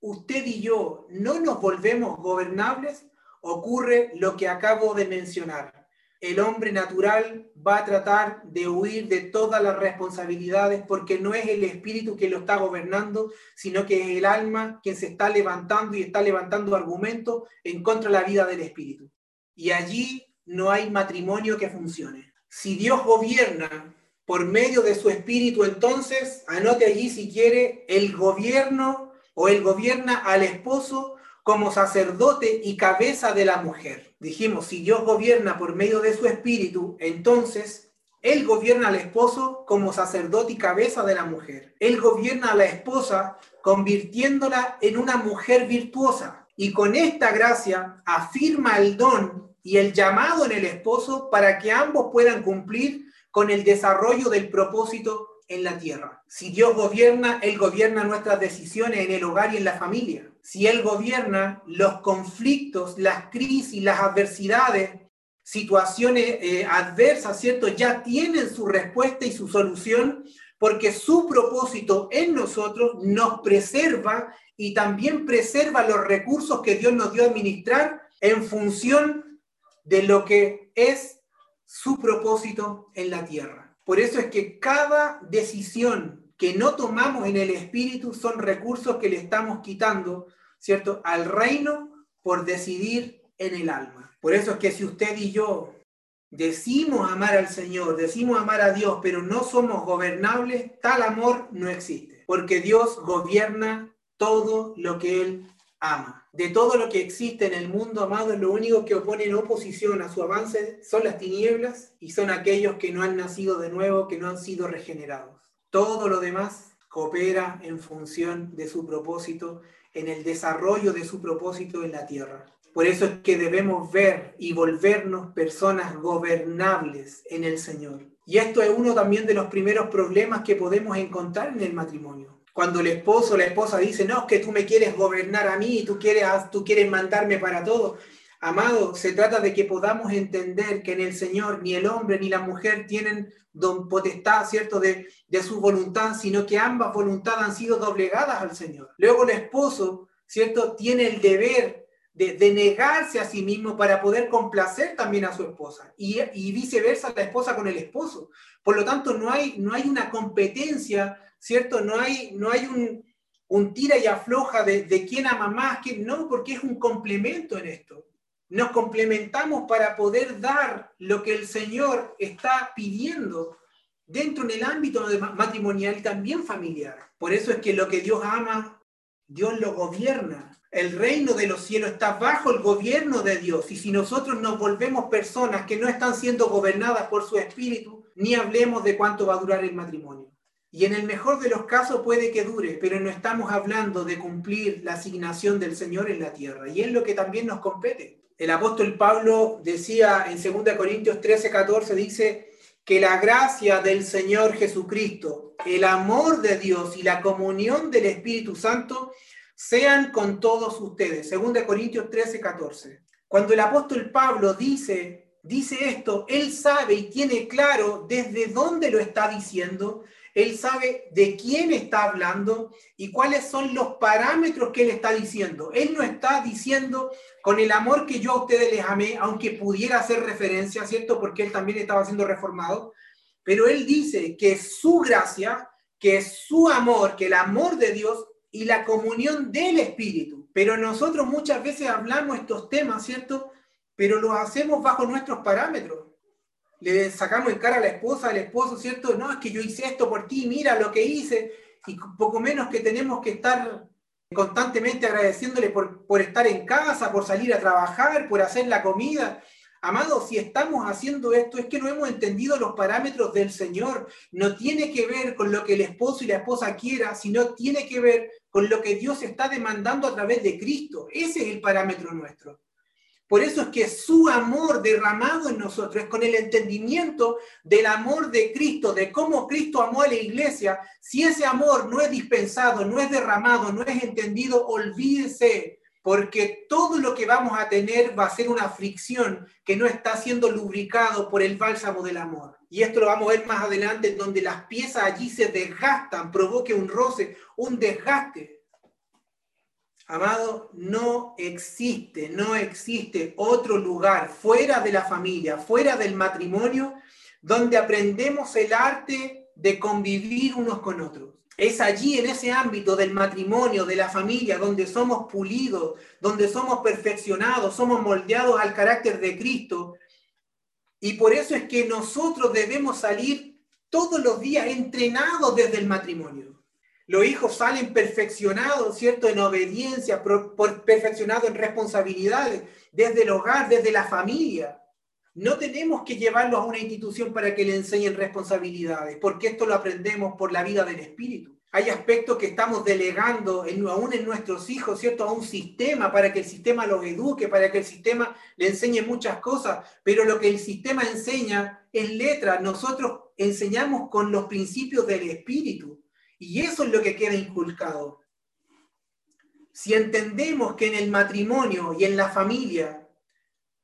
usted y yo no nos volvemos gobernables, ocurre lo que acabo de mencionar. El hombre natural va a tratar de huir de todas las responsabilidades porque no es el espíritu que lo está gobernando, sino que es el alma quien se está levantando y está levantando argumentos en contra de la vida del espíritu. Y allí no hay matrimonio que funcione. Si Dios gobierna por medio de su espíritu, entonces anote allí si quiere el gobierno o él gobierna al esposo como sacerdote y cabeza de la mujer. Dijimos, si Dios gobierna por medio de su espíritu, entonces él gobierna al esposo como sacerdote y cabeza de la mujer. Él gobierna a la esposa convirtiéndola en una mujer virtuosa. Y con esta gracia afirma el don y el llamado en el esposo para que ambos puedan cumplir con el desarrollo del propósito en la tierra. Si Dios gobierna, Él gobierna nuestras decisiones en el hogar y en la familia. Si Él gobierna, los conflictos, las crisis, las adversidades, situaciones eh, adversas, ¿cierto? Ya tienen su respuesta y su solución porque su propósito en nosotros nos preserva y también preserva los recursos que Dios nos dio a administrar en función de lo que es su propósito en la tierra. Por eso es que cada decisión que no tomamos en el espíritu son recursos que le estamos quitando, ¿cierto?, al reino por decidir en el alma. Por eso es que si usted y yo decimos amar al Señor, decimos amar a Dios, pero no somos gobernables, tal amor no existe, porque Dios gobierna todo lo que Él ama. De todo lo que existe en el mundo, amado, lo único que opone en oposición a su avance son las tinieblas y son aquellos que no han nacido de nuevo, que no han sido regenerados. Todo lo demás coopera en función de su propósito, en el desarrollo de su propósito en la tierra. Por eso es que debemos ver y volvernos personas gobernables en el Señor. Y esto es uno también de los primeros problemas que podemos encontrar en el matrimonio cuando el esposo o la esposa dice, no, es que tú me quieres gobernar a mí, tú quieres, tú quieres mandarme para todo. Amado, se trata de que podamos entender que en el Señor ni el hombre ni la mujer tienen don potestad, ¿cierto?, de, de su voluntad, sino que ambas voluntades han sido doblegadas al Señor. Luego el esposo, ¿cierto?, tiene el deber de, de, negarse a sí mismo para poder complacer también a su esposa y, y, viceversa la esposa con el esposo. Por lo tanto, no hay, no hay una competencia ¿cierto? No hay, no hay un, tira y afloja de, quién ama más, quién no, porque es un complemento en esto. Nos complementamos para poder dar lo que el Señor está pidiendo dentro del ámbito matrimonial y también familiar. Por eso es que lo que Dios ama, Dios lo gobierna. El reino de los cielos está bajo el gobierno de Dios. Y si nosotros nos volvemos personas que no están siendo gobernadas por su espíritu, ni hablemos de cuánto va a durar el matrimonio. Y en el mejor de los casos puede que dure, pero no estamos hablando de cumplir la asignación del Señor en la tierra. Y es lo que también nos compete. El apóstol Pablo decía en 2 Corintios 13, 14, dice que la gracia del Señor Jesucristo, el amor de Dios y la comunión del Espíritu Santo sean con todos ustedes. 2 Corintios 13, 14. Cuando el apóstol Pablo dice, dice esto, él sabe y tiene claro desde dónde lo está diciendo él sabe de quién está hablando y cuáles son los parámetros que él está diciendo. Él no está diciendo con el amor que yo a ustedes les amé, aunque pudiera hacer referencia, ¿cierto? Porque él también estaba siendo reformado, pero él dice que su gracia, que su amor, que el amor de Dios y la comunión del Espíritu. Pero nosotros muchas veces hablamos estos temas, ¿cierto? Pero lo hacemos bajo nuestros parámetros le sacamos en cara a la esposa, al esposo, ¿cierto? No, es que yo hice esto por ti, mira lo que hice, y poco menos que tenemos que estar constantemente agradeciéndole por, por estar en casa, por salir a trabajar, por hacer la comida. Amado, si estamos haciendo esto es que no hemos entendido los parámetros del Señor. No tiene que ver con lo que el esposo y la esposa quiera, sino tiene que ver con lo que Dios está demandando a través de Cristo. Ese es el parámetro nuestro. Por eso es que su amor derramado en nosotros es con el entendimiento del amor de Cristo, de cómo Cristo amó a la iglesia. Si ese amor no es dispensado, no es derramado, no es entendido, olvídese, porque todo lo que vamos a tener va a ser una fricción que no está siendo lubricado por el bálsamo del amor. Y esto lo vamos a ver más adelante, donde las piezas allí se desgastan, provoque un roce, un desgaste. Amado, no existe, no existe otro lugar fuera de la familia, fuera del matrimonio, donde aprendemos el arte de convivir unos con otros. Es allí, en ese ámbito del matrimonio, de la familia, donde somos pulidos, donde somos perfeccionados, somos moldeados al carácter de Cristo. Y por eso es que nosotros debemos salir todos los días entrenados desde el matrimonio. Los hijos salen perfeccionados, ¿cierto? En obediencia, perfeccionados en responsabilidades, desde el hogar, desde la familia. No tenemos que llevarlos a una institución para que le enseñen responsabilidades, porque esto lo aprendemos por la vida del espíritu. Hay aspectos que estamos delegando aún en nuestros hijos, ¿cierto? A un sistema para que el sistema los eduque, para que el sistema le enseñe muchas cosas, pero lo que el sistema enseña es letra. Nosotros enseñamos con los principios del espíritu. Y eso es lo que queda inculcado. Si entendemos que en el matrimonio y en la familia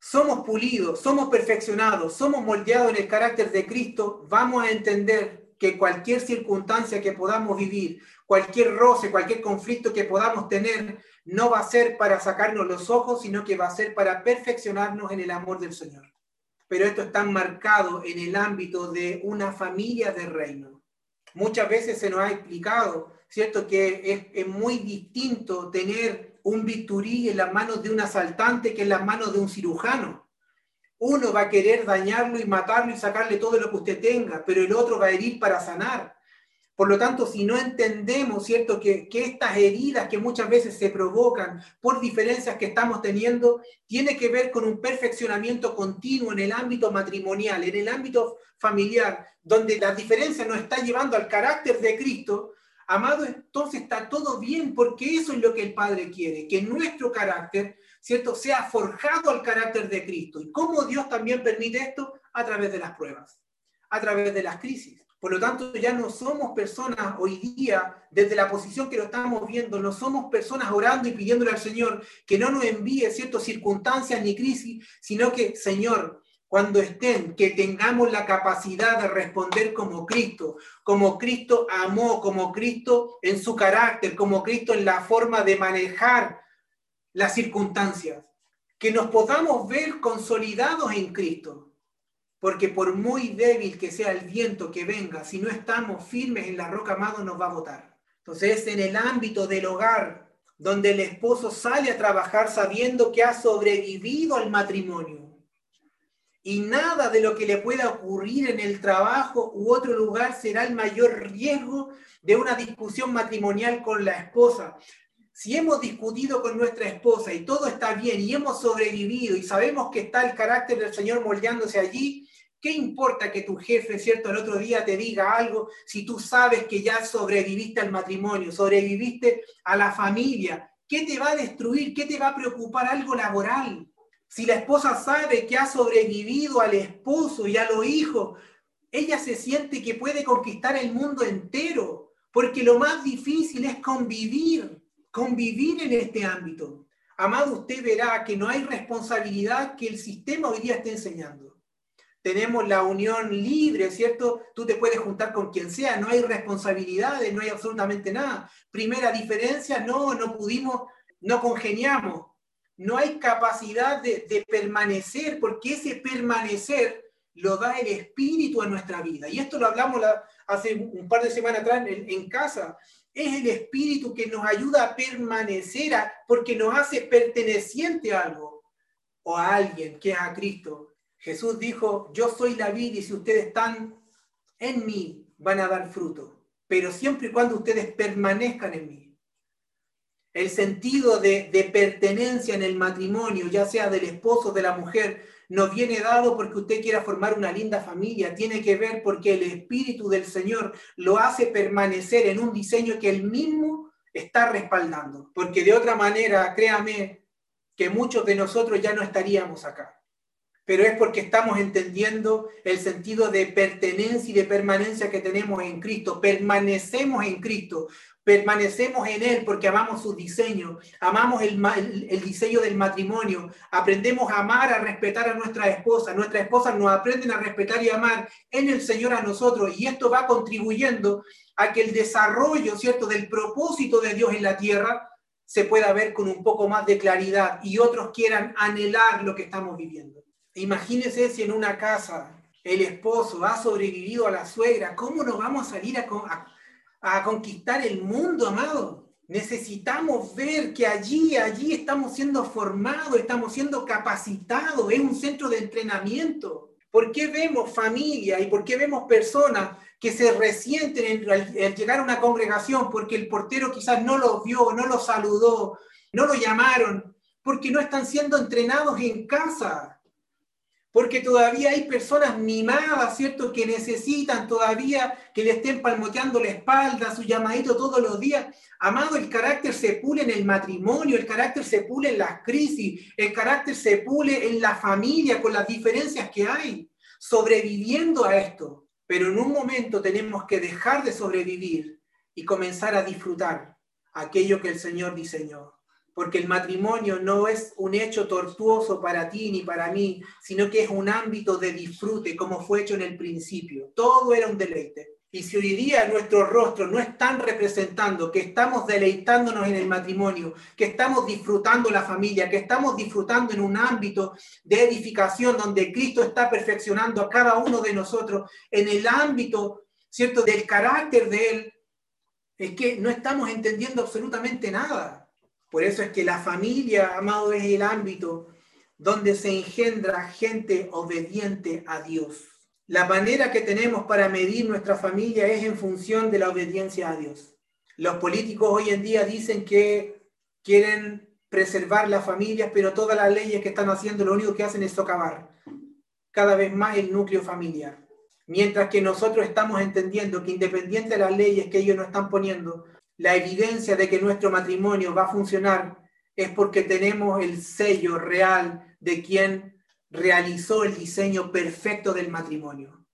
somos pulidos, somos perfeccionados, somos moldeados en el carácter de Cristo, vamos a entender que cualquier circunstancia que podamos vivir, cualquier roce, cualquier conflicto que podamos tener, no va a ser para sacarnos los ojos, sino que va a ser para perfeccionarnos en el amor del Señor. Pero esto está marcado en el ámbito de una familia de reino. Muchas veces se nos ha explicado, ¿cierto?, que es, muy distinto tener un bisturí en las manos de un asaltante que en las manos de un cirujano. Uno va a querer dañarlo y matarlo y sacarle todo lo que usted tenga, pero el otro va a herir para sanar. Por lo tanto, si no entendemos, ¿cierto?, que, estas heridas que muchas veces se provocan por diferencias que estamos teniendo, tiene que ver con un perfeccionamiento continuo en el ámbito matrimonial, en el ámbito familiar, donde la diferencia nos está llevando al carácter de Cristo, amado, entonces está todo bien, porque eso es lo que el Padre quiere, que nuestro carácter, ¿cierto?, sea forjado al carácter de Cristo. ¿Y cómo Dios también permite esto? A través de las pruebas, a través de las crisis. Por lo tanto, ya no somos personas hoy día, desde la posición que lo estamos viendo, no somos personas orando y pidiéndole al Señor que no nos envíe ciertas circunstancias ni crisis, sino que, Señor, cuando estén, que tengamos la capacidad de responder como Cristo, como Cristo amó, como Cristo en su carácter, como Cristo en la forma de manejar las circunstancias, que nos podamos ver consolidados en Cristo porque por muy débil que sea el viento que venga, si no estamos firmes en la roca, amado, nos va a botar. Entonces, en el ámbito del hogar, donde el esposo sale a trabajar sabiendo que ha sobrevivido al matrimonio, y nada de lo que le pueda ocurrir en el trabajo u otro lugar será el mayor riesgo de una discusión matrimonial con la esposa. Si hemos discutido con nuestra esposa y todo está bien y hemos sobrevivido y sabemos que está el carácter del Señor moldeándose allí, ¿Qué importa que tu jefe, cierto, el otro día te diga algo si tú sabes que ya sobreviviste al matrimonio, sobreviviste a la familia? ¿Qué te va a destruir? ¿Qué te va a preocupar algo laboral? Si la esposa sabe que ha sobrevivido al esposo y a los hijos, ella se siente que puede conquistar el mundo entero, porque lo más difícil es convivir, convivir en este ámbito. Amado, usted verá que no hay responsabilidad que el sistema hoy día esté enseñando tenemos la unión libre, ¿cierto? Tú te puedes juntar con quien sea, no hay responsabilidades, no hay absolutamente nada. Primera diferencia, no, no pudimos, no congeniamos. No hay capacidad de, permanecer, porque ese permanecer lo da el espíritu a nuestra vida. Y esto lo hablamos hace un par de semanas atrás en, casa. Es el espíritu que nos ayuda a permanecer, porque nos hace perteneciente a algo o a alguien que es a Cristo Jesús dijo, yo soy la vida y si ustedes están en mí, van a dar fruto, pero siempre y cuando ustedes permanezcan en mí. El sentido de, de pertenencia en el matrimonio, ya sea del esposo o de la mujer, no viene dado porque usted quiera formar una linda familia, tiene que ver porque el Espíritu del Señor lo hace permanecer en un diseño que él mismo está respaldando. Porque de otra manera, créame, que muchos de nosotros ya no estaríamos acá pero es porque estamos entendiendo el sentido de pertenencia y de permanencia que tenemos en Cristo. Permanecemos en Cristo, permanecemos en Él porque amamos su diseño, amamos el, diseño del matrimonio, aprendemos a amar, a respetar a nuestra esposa, nuestras esposas nos aprenden a respetar y amar en el Señor a nosotros y esto va contribuyendo a que el desarrollo, ¿cierto?, del propósito de Dios en la tierra se pueda ver con un poco más de claridad y otros quieran anhelar lo que estamos viviendo. Imagínese si en una casa el esposo ha sobrevivido a la suegra, ¿cómo nos vamos a salir a, a, conquistar el mundo, amado? Necesitamos ver que allí, allí estamos siendo formados, estamos siendo capacitados, es un centro de entrenamiento. ¿Por qué vemos familia y por qué vemos personas que se resienten al llegar a una congregación porque el portero quizás no los vio, no los saludó, no lo llamaron, porque no están siendo entrenados en casa? Porque todavía hay personas mimadas, ¿cierto?, que necesitan todavía que le estén palmoteando la espalda, su llamadito todos los días. Amado, el carácter se pule en el matrimonio, el carácter se pule en las crisis, el carácter se pule en la familia, con las diferencias que hay, sobreviviendo a esto. Pero en un momento tenemos que dejar de sobrevivir y comenzar a disfrutar aquello que el Señor diseñó porque el matrimonio no es un hecho tortuoso para ti ni para mí, sino que es un ámbito de disfrute, como fue hecho en el principio. Todo era un deleite. Y si hoy día nuestros rostros no están representando que estamos deleitándonos en el matrimonio, que estamos disfrutando la familia, que estamos disfrutando en un ámbito de edificación donde Cristo está perfeccionando a cada uno de nosotros, en el ámbito, ¿cierto?, del carácter de Él, es que no estamos entendiendo absolutamente nada. Por eso es que la familia, amado, es el ámbito donde se engendra gente obediente a Dios. La manera que tenemos para medir nuestra familia es en función de la obediencia a Dios. Los políticos hoy en día dicen que quieren preservar las familias, pero todas las leyes que están haciendo lo único que hacen es socavar cada vez más el núcleo familiar. Mientras que nosotros estamos entendiendo que independiente de las leyes que ellos nos están poniendo, la evidencia de que nuestro matrimonio va a funcionar es porque tenemos el sello real de quien realizó el diseño perfecto del matrimonio.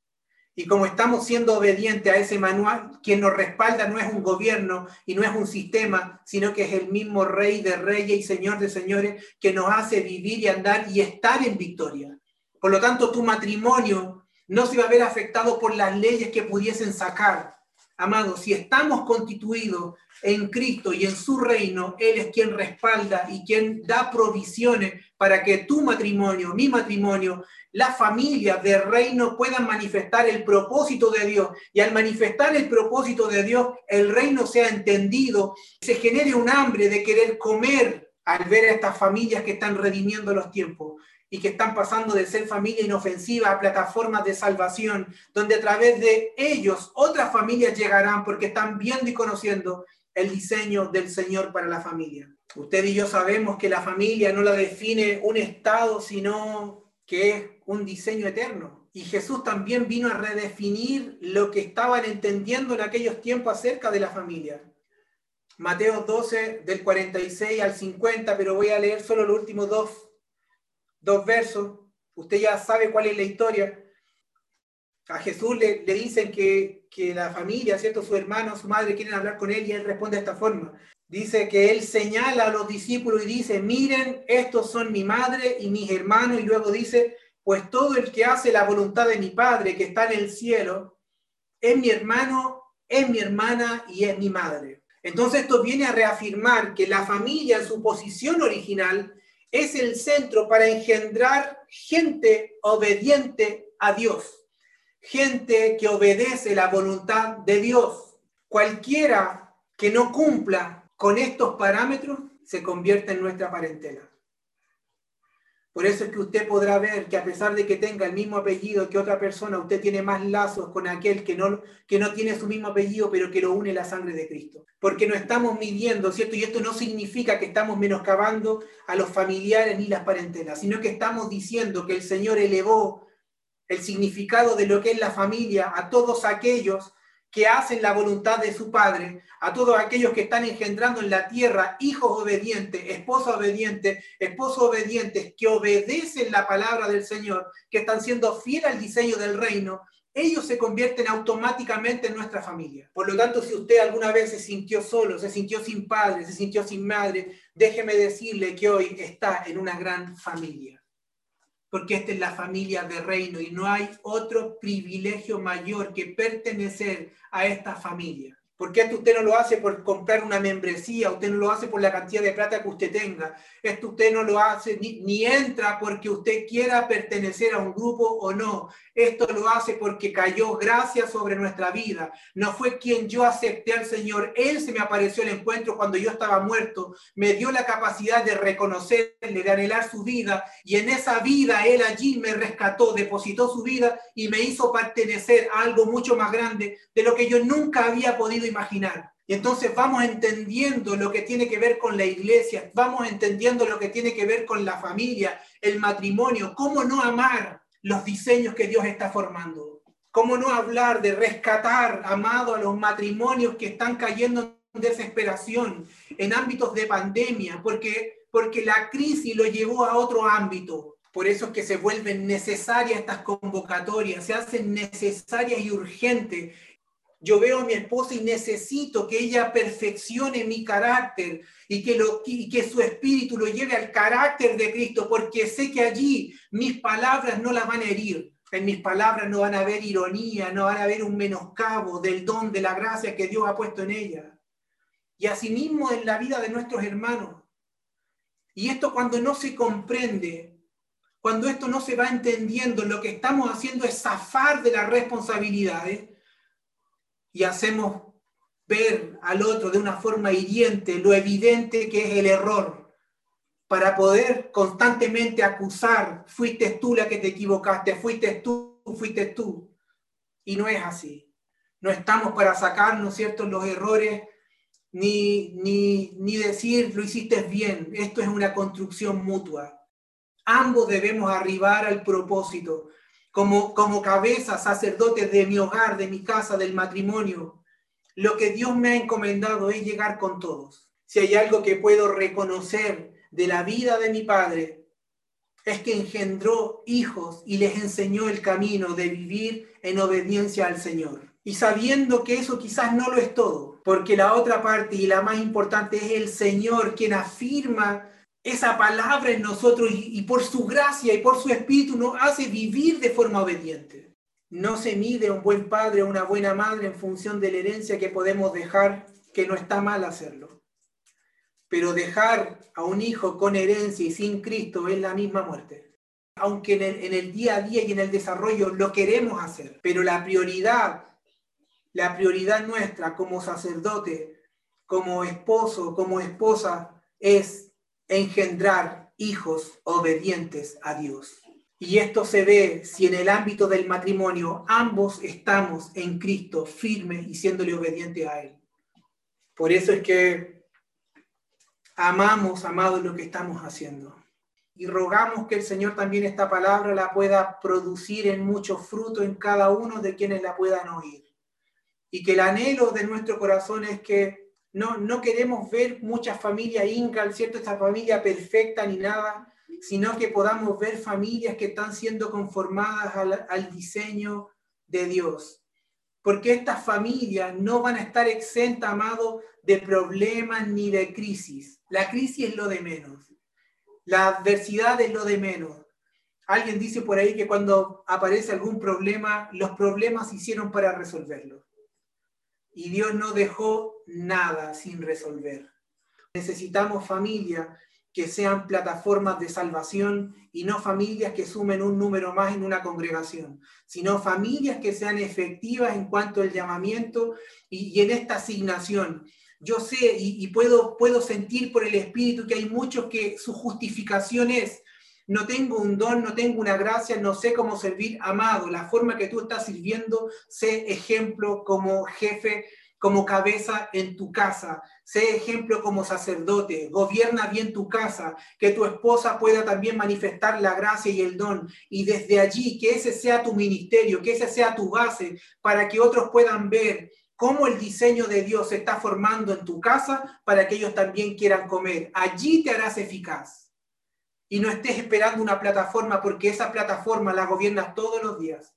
Y como estamos siendo obedientes a ese manual, quien nos respalda no es un gobierno y no es un sistema, sino que es el mismo Rey de Reyes y Señor de Señores que nos hace vivir y andar y estar en victoria. Por lo tanto, tu matrimonio no se va a ver afectado por las leyes que pudiesen sacar. Amados, si estamos constituidos en Cristo y en su reino, Él es quien respalda y quien da provisiones para que tu matrimonio, mi matrimonio, la familia del reino puedan manifestar el propósito de Dios. Y al manifestar el propósito de Dios, el reino sea entendido, se genere un hambre de querer comer al ver a estas familias que están redimiendo los tiempos y que están pasando de ser familia inofensiva a plataformas de salvación, donde a través de ellos otras familias llegarán porque están viendo y conociendo el diseño del Señor para la familia. Usted y yo sabemos que la familia no la define un Estado, sino que es un diseño eterno. Y Jesús también vino a redefinir lo que estaban entendiendo en aquellos tiempos acerca de la familia. Mateo 12, del 46 al 50, pero voy a leer solo los últimos dos dos versos, usted ya sabe cuál es la historia. A Jesús le, le dicen que, que, la familia, ¿cierto? Su hermano, su madre quieren hablar con él y él responde de esta forma. Dice que él señala a los discípulos y dice, miren, estos son mi madre y mis hermanos. Y luego dice, pues todo el que hace la voluntad de mi Padre que está en el cielo, es mi hermano, es mi hermana y es mi madre. Entonces esto viene a reafirmar que la familia en su posición original es el centro para engendrar gente obediente a Dios, gente que obedece la voluntad de Dios. Cualquiera que no cumpla con estos parámetros se convierte en nuestra parentela. Por eso es que usted podrá ver que a pesar de que tenga el mismo apellido que otra persona, usted tiene más lazos con aquel que no, que no tiene su mismo apellido, pero que lo une la sangre de Cristo. Porque no estamos midiendo, ¿cierto? Y esto no significa que estamos menoscabando a los familiares ni las parentelas, sino que estamos diciendo que el Señor elevó el significado de lo que es la familia a todos aquellos que hacen la voluntad de su Padre, a todos aquellos que están engendrando en la tierra hijos obedientes, esposos obedientes, esposos obedientes, que obedecen la palabra del Señor, que están siendo fieles al diseño del reino, ellos se convierten automáticamente en nuestra familia. Por lo tanto, si usted alguna vez se sintió solo, se sintió sin padre, se sintió sin madre, déjeme decirle que hoy está en una gran familia porque esta es la familia de reino y no hay otro privilegio mayor que pertenecer a esta familia. Porque esto usted no lo hace por comprar una membresía, usted no lo hace por la cantidad de plata que usted tenga. Esto usted no lo hace ni, ni, entra porque usted quiera pertenecer a un grupo o no. Esto lo hace porque cayó gracia sobre nuestra vida. No fue quien yo acepté al Señor. Él se me apareció el encuentro cuando yo estaba muerto. Me dio la capacidad de reconocerle, de anhelar su vida. Y en esa vida Él allí me rescató, depositó su vida y me hizo pertenecer a algo mucho más grande de lo que yo nunca había podido imaginar. Y entonces vamos entendiendo lo que tiene que ver con la iglesia, vamos entendiendo lo que tiene que ver con la familia, el matrimonio, cómo no amar los diseños que Dios está formando. ¿Cómo no hablar de rescatar, amado, a los matrimonios que están cayendo en desesperación, en ámbitos de pandemia, porque, porque la crisis lo llevó a otro ámbito? Por eso es que se vuelven necesarias estas convocatorias, se hacen necesarias y urgentes yo veo a mi esposa y necesito que ella perfeccione mi carácter y que, lo, que su espíritu lo lleve al carácter de Cristo, porque sé que allí mis palabras no la van a herir. En mis palabras no van a haber ironía, no van a haber un menoscabo del don, de la gracia que Dios ha puesto en ella. Y asimismo en la vida de nuestros hermanos. Y esto cuando no se comprende, cuando esto no se va entendiendo, lo que estamos haciendo es zafar de las responsabilidades y hacemos ver al otro de una forma hiriente lo evidente que es el error, para poder constantemente acusar, fuiste tú la que te equivocaste, fuiste tú, fuiste tú. Y no es así. No estamos para sacarnos, ¿cierto?, los errores, ni, ni, ni decir, lo hiciste bien. Esto es una construcción mutua. Ambos debemos arribar al propósito como, como cabeza, sacerdote de mi hogar, de mi casa, del matrimonio, lo que Dios me ha encomendado es llegar con todos. Si hay algo que puedo reconocer de la vida de mi padre, es que engendró hijos y les enseñó el camino de vivir en obediencia al Señor. Y sabiendo que eso quizás no lo es todo, porque la otra parte y la más importante es el Señor quien afirma esa palabra en nosotros y, por su gracia y por su espíritu nos hace vivir de forma obediente. No se mide un buen padre o una buena madre en función de la herencia que podemos dejar, que no está mal hacerlo. Pero dejar a un hijo con herencia y sin Cristo es la misma muerte. Aunque en el, en el día a día y en el desarrollo lo queremos hacer, pero la prioridad, la prioridad nuestra como sacerdote, como esposo, como esposa, es engendrar hijos obedientes a Dios. Y esto se ve si en el ámbito del matrimonio ambos estamos en Cristo firmes y siéndole obedientes a Él. Por eso es que amamos, amados, lo que estamos haciendo. Y rogamos que el Señor también esta palabra la pueda producir en mucho fruto en cada uno de quienes la puedan oír. Y que el anhelo de nuestro corazón es que no, no queremos ver muchas familias incal, ¿cierto? Esta familia perfecta ni nada, sino que podamos ver familias que están siendo conformadas al, al diseño de Dios porque estas familias no van a estar exentas, amado, de problemas ni de crisis. La crisis es lo de menos. La adversidad es lo de menos. Alguien dice por ahí que cuando aparece algún problema, los problemas se hicieron para resolverlo. Y Dios no dejó nada sin resolver. Necesitamos familia que sean plataformas de salvación y no familias que sumen un número más en una congregación, sino familias que sean efectivas en cuanto al llamamiento y, en esta asignación. Yo sé y, puedo, puedo sentir por el Espíritu que hay muchos que su justificación es, no tengo un don, no tengo una gracia, no sé cómo servir, amado, la forma que tú estás sirviendo, sé ejemplo como jefe como cabeza en tu casa, sé ejemplo como sacerdote, gobierna bien tu casa, que tu esposa pueda también manifestar la gracia y el don, y desde allí que ese sea tu ministerio, que ese sea tu base, para que otros puedan ver cómo el diseño de Dios se está formando en tu casa para que ellos también quieran comer. Allí te harás eficaz. Y no estés esperando una plataforma porque esa plataforma la gobiernas todos los días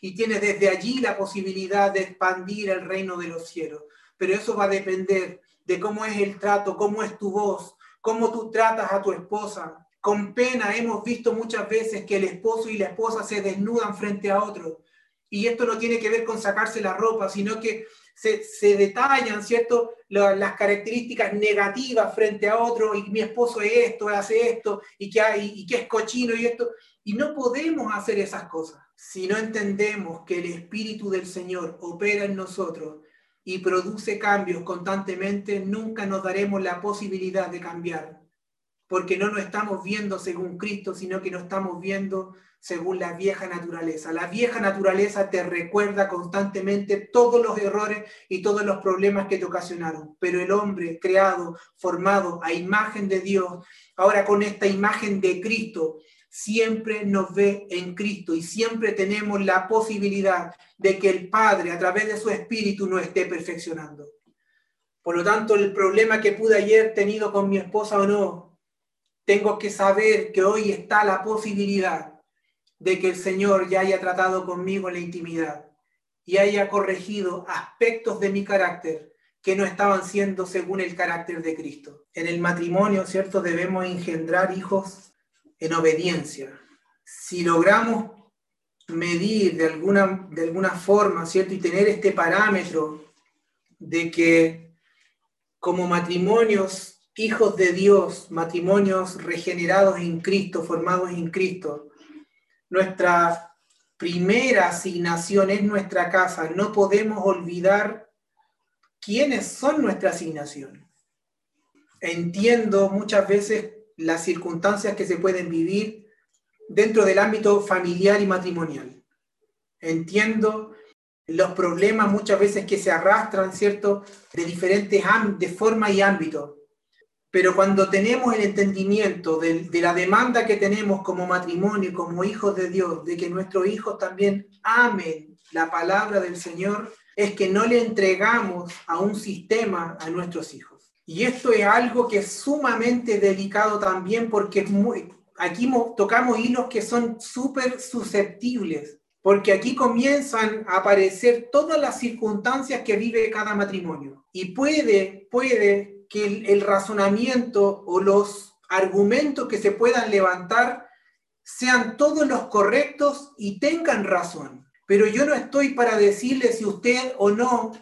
y tienes desde allí la posibilidad de expandir el reino de los cielos. Pero eso va a depender de cómo es el trato, cómo es tu voz, cómo tú tratas a tu esposa. Con pena hemos visto muchas veces que el esposo y la esposa se desnudan frente a otro. Y esto no tiene que ver con sacarse la ropa, sino que se, detallan, ¿cierto? las características negativas frente a otro, y mi esposo es esto, hace esto, y que, hay, y que es cochino y esto. Y no podemos hacer esas cosas si no entendemos que el Espíritu del Señor opera en nosotros y produce cambios constantemente, nunca nos daremos la posibilidad de cambiar, porque no nos estamos viendo según Cristo, sino que nos estamos viendo según la vieja naturaleza. La vieja naturaleza te recuerda constantemente todos los errores y todos los problemas que te ocasionaron, pero el hombre creado, formado a imagen de Dios, ahora con esta imagen de Cristo, siempre nos ve en Cristo y siempre tenemos la posibilidad de que el Padre a través de su Espíritu nos esté perfeccionando. Por lo tanto, el problema que pude ayer tenido con mi esposa o no, tengo que saber que hoy está la posibilidad de que el Señor ya haya tratado conmigo en la intimidad y haya corregido aspectos de mi carácter que no estaban siendo según el carácter de Cristo. En el matrimonio, ¿cierto? Debemos engendrar hijos en obediencia. Si logramos medir de alguna, de alguna forma, ¿cierto? Y tener este parámetro de que como matrimonios, hijos de Dios, matrimonios regenerados en Cristo, formados en Cristo, nuestra primera asignación es nuestra casa. No podemos olvidar quiénes son nuestra asignación. Entiendo muchas veces las circunstancias que se pueden vivir dentro del ámbito familiar y matrimonial. Entiendo los problemas muchas veces que se arrastran, ¿cierto?, de diferentes de forma y ámbito. Pero cuando tenemos el entendimiento de, la demanda que tenemos como matrimonio, como hijos de Dios, de que nuestros hijos también amen la palabra del Señor, es que no le entregamos a un sistema a nuestros hijos. Y esto es algo que es sumamente delicado también porque aquí tocamos hilos que son súper susceptibles, porque aquí comienzan a aparecer todas las circunstancias que vive cada matrimonio. Y puede, puede que el razonamiento o los argumentos que se puedan levantar sean todos los correctos y tengan razón. Pero yo no estoy para decirle si usted o no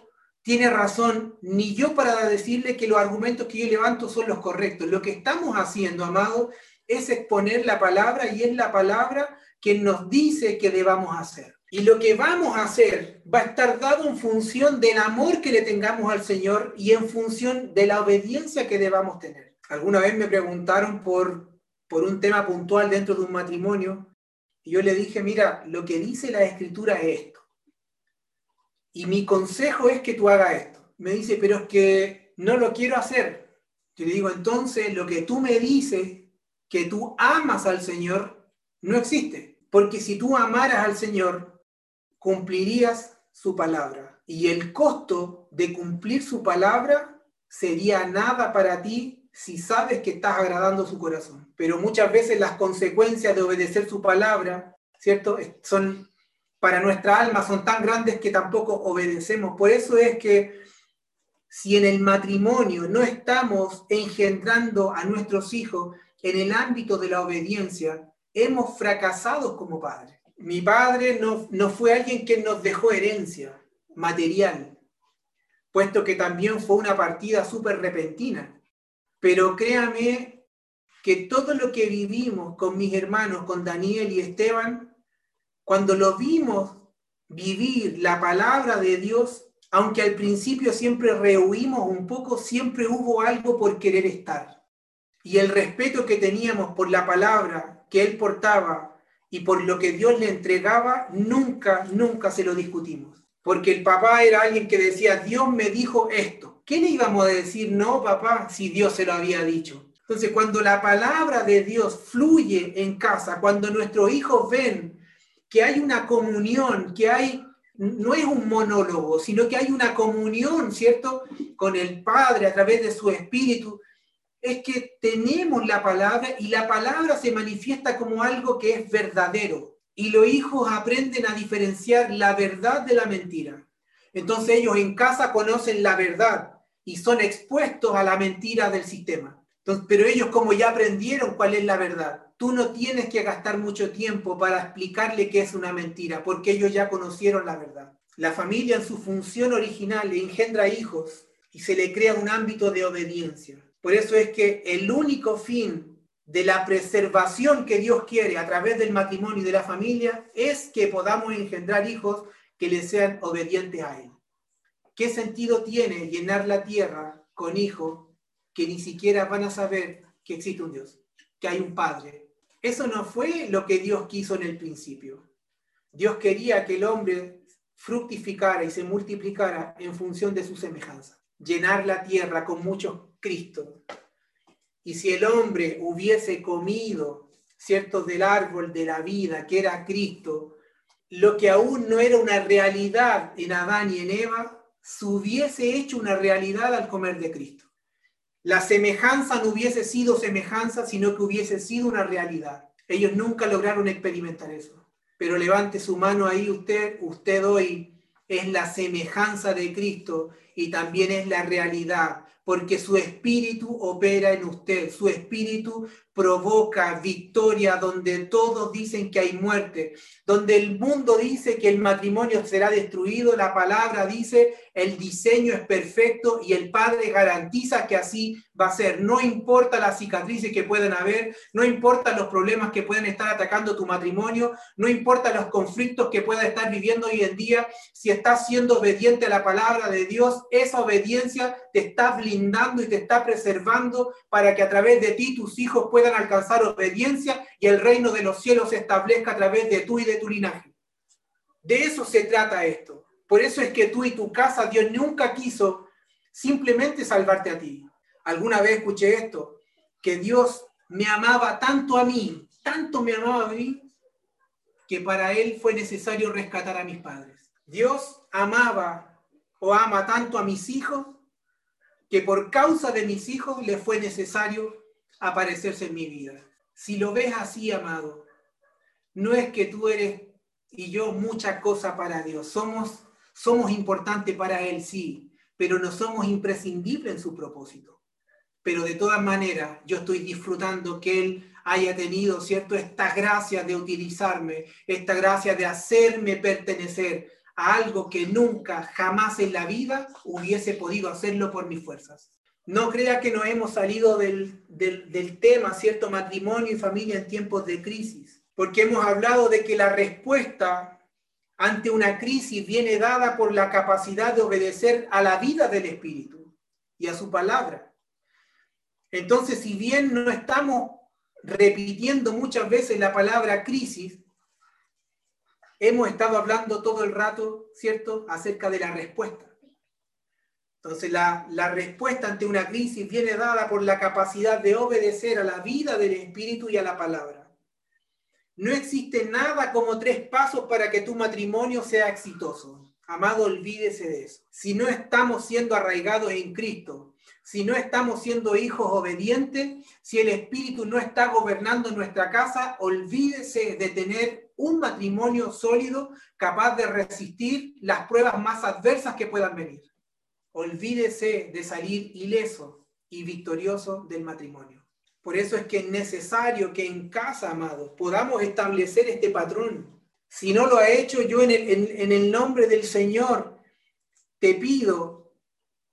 tiene razón, ni yo para decirle que los argumentos que yo levanto son los correctos. Lo que estamos haciendo, amado, es exponer la palabra y es la palabra que nos dice que debamos hacer. Y lo que vamos a hacer va a estar dado en función del amor que le tengamos al Señor y en función de la obediencia que debamos tener. Alguna vez me preguntaron por, por un tema puntual dentro de un matrimonio y yo le dije, mira, lo que dice la escritura es esto. Y mi consejo es que tú hagas esto. Me dice, pero es que no lo quiero hacer. Yo le digo, entonces lo que tú me dices, que tú amas al Señor, no existe. Porque si tú amaras al Señor, cumplirías su palabra. Y el costo de cumplir su palabra sería nada para ti si sabes que estás agradando su corazón. Pero muchas veces las consecuencias de obedecer su palabra, ¿cierto? Son para nuestra alma son tan grandes que tampoco obedecemos. Por eso es que si en el matrimonio no estamos engendrando a nuestros hijos en el ámbito de la obediencia, hemos fracasado como padres. Mi padre no, no fue alguien que nos dejó herencia material, puesto que también fue una partida súper repentina. Pero créame que todo lo que vivimos con mis hermanos, con Daniel y Esteban, cuando lo vimos vivir la palabra de Dios, aunque al principio siempre rehuimos un poco, siempre hubo algo por querer estar. Y el respeto que teníamos por la palabra que él portaba y por lo que Dios le entregaba, nunca, nunca se lo discutimos. Porque el papá era alguien que decía, Dios me dijo esto. ¿Qué le íbamos a decir, no, papá, si Dios se lo había dicho? Entonces, cuando la palabra de Dios fluye en casa, cuando nuestros hijos ven que hay una comunión, que hay, no es un monólogo, sino que hay una comunión, ¿cierto? Con el Padre a través de su Espíritu, es que tenemos la palabra y la palabra se manifiesta como algo que es verdadero. Y los hijos aprenden a diferenciar la verdad de la mentira. Entonces ellos en casa conocen la verdad y son expuestos a la mentira del sistema. pero ellos como ya aprendieron cuál es la verdad, tú no tienes que gastar mucho tiempo para explicarle que es una mentira, porque ellos ya conocieron la verdad. La familia en su función original engendra hijos y se le crea un ámbito de obediencia. Por eso es que el único fin de la preservación que Dios quiere a través del matrimonio y de la familia es que podamos engendrar hijos que le sean obedientes a Él. ¿Qué sentido tiene llenar la tierra con hijos que ni siquiera van a saber que existe un Dios, que hay un Padre, eso no fue lo que Dios quiso en el principio. Dios quería que el hombre fructificara y se multiplicara en función de su semejanza, llenar la tierra con muchos Cristos. Y si el hombre hubiese comido, ¿cierto?, del árbol de la vida, que era Cristo, lo que aún no era una realidad en Adán y en Eva, se hubiese hecho una realidad al comer de Cristo la semejanza no hubiese sido semejanza, sino que hubiese sido una realidad. Ellos nunca lograron experimentar eso. Pero levante su mano ahí usted, usted hoy es la semejanza de Cristo y también es la realidad, porque su espíritu opera en usted, su espíritu provoca victoria donde todos dicen que hay muerte, donde el mundo dice que el matrimonio será destruido, la palabra dice el diseño es perfecto y el Padre garantiza que así va a ser. No importa las cicatrices que puedan haber, no importa los problemas que puedan estar atacando tu matrimonio, no importa los conflictos que pueda estar viviendo hoy en día, si estás siendo obediente a la palabra de Dios, esa obediencia te está blindando y te está preservando para que a través de ti tus hijos puedan alcanzar obediencia y el reino de los cielos se establezca a través de tú y de tu linaje. De eso se trata esto. Por eso es que tú y tu casa, Dios nunca quiso simplemente salvarte a ti. Alguna vez escuché esto, que Dios me amaba tanto a mí, tanto me amaba a mí, que para Él fue necesario rescatar a mis padres. Dios amaba o ama tanto a mis hijos, que por causa de mis hijos le fue necesario aparecerse en mi vida. si lo ves así, amado, no es que tú eres y yo mucha cosa para Dios. Somos, somos importantes para Él, sí, pero no somos imprescindibles en su propósito. Pero de todas maneras, yo estoy disfrutando que Él haya tenido, ¿cierto?, esta gracia de utilizarme, esta gracia de hacerme pertenecer a algo que nunca, jamás en la vida hubiese podido hacerlo por mis fuerzas. No crea que no hemos salido del, del, del tema, ¿cierto?, matrimonio y familia en tiempos de crisis porque hemos hablado de que la respuesta ante una crisis viene dada por la capacidad de obedecer a la vida del Espíritu y a su palabra. Entonces, si bien no estamos repitiendo muchas veces la palabra crisis, hemos estado hablando todo el rato, ¿cierto?, acerca de la respuesta. Entonces, la, la, respuesta ante una crisis viene dada por la capacidad de obedecer a la vida del Espíritu y a la palabra. No existe nada como tres pasos para que tu matrimonio sea exitoso. Amado, olvídese de eso. Si no estamos siendo arraigados en Cristo, si no estamos siendo hijos obedientes, si el Espíritu no está gobernando nuestra casa, olvídese de tener un matrimonio sólido capaz de resistir las pruebas más adversas que puedan venir. Olvídese de salir ileso y victorioso del matrimonio. Por eso es que es necesario que en casa, amados, podamos establecer este patrón. Si no lo ha hecho, yo en el, nombre del Señor te pido,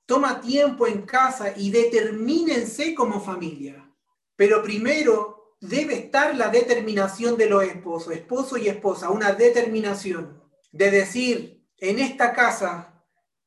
toma tiempo en casa y determínense como familia. Pero primero debe estar la determinación de los esposos, esposo y esposa, una determinación de decir, en esta casa,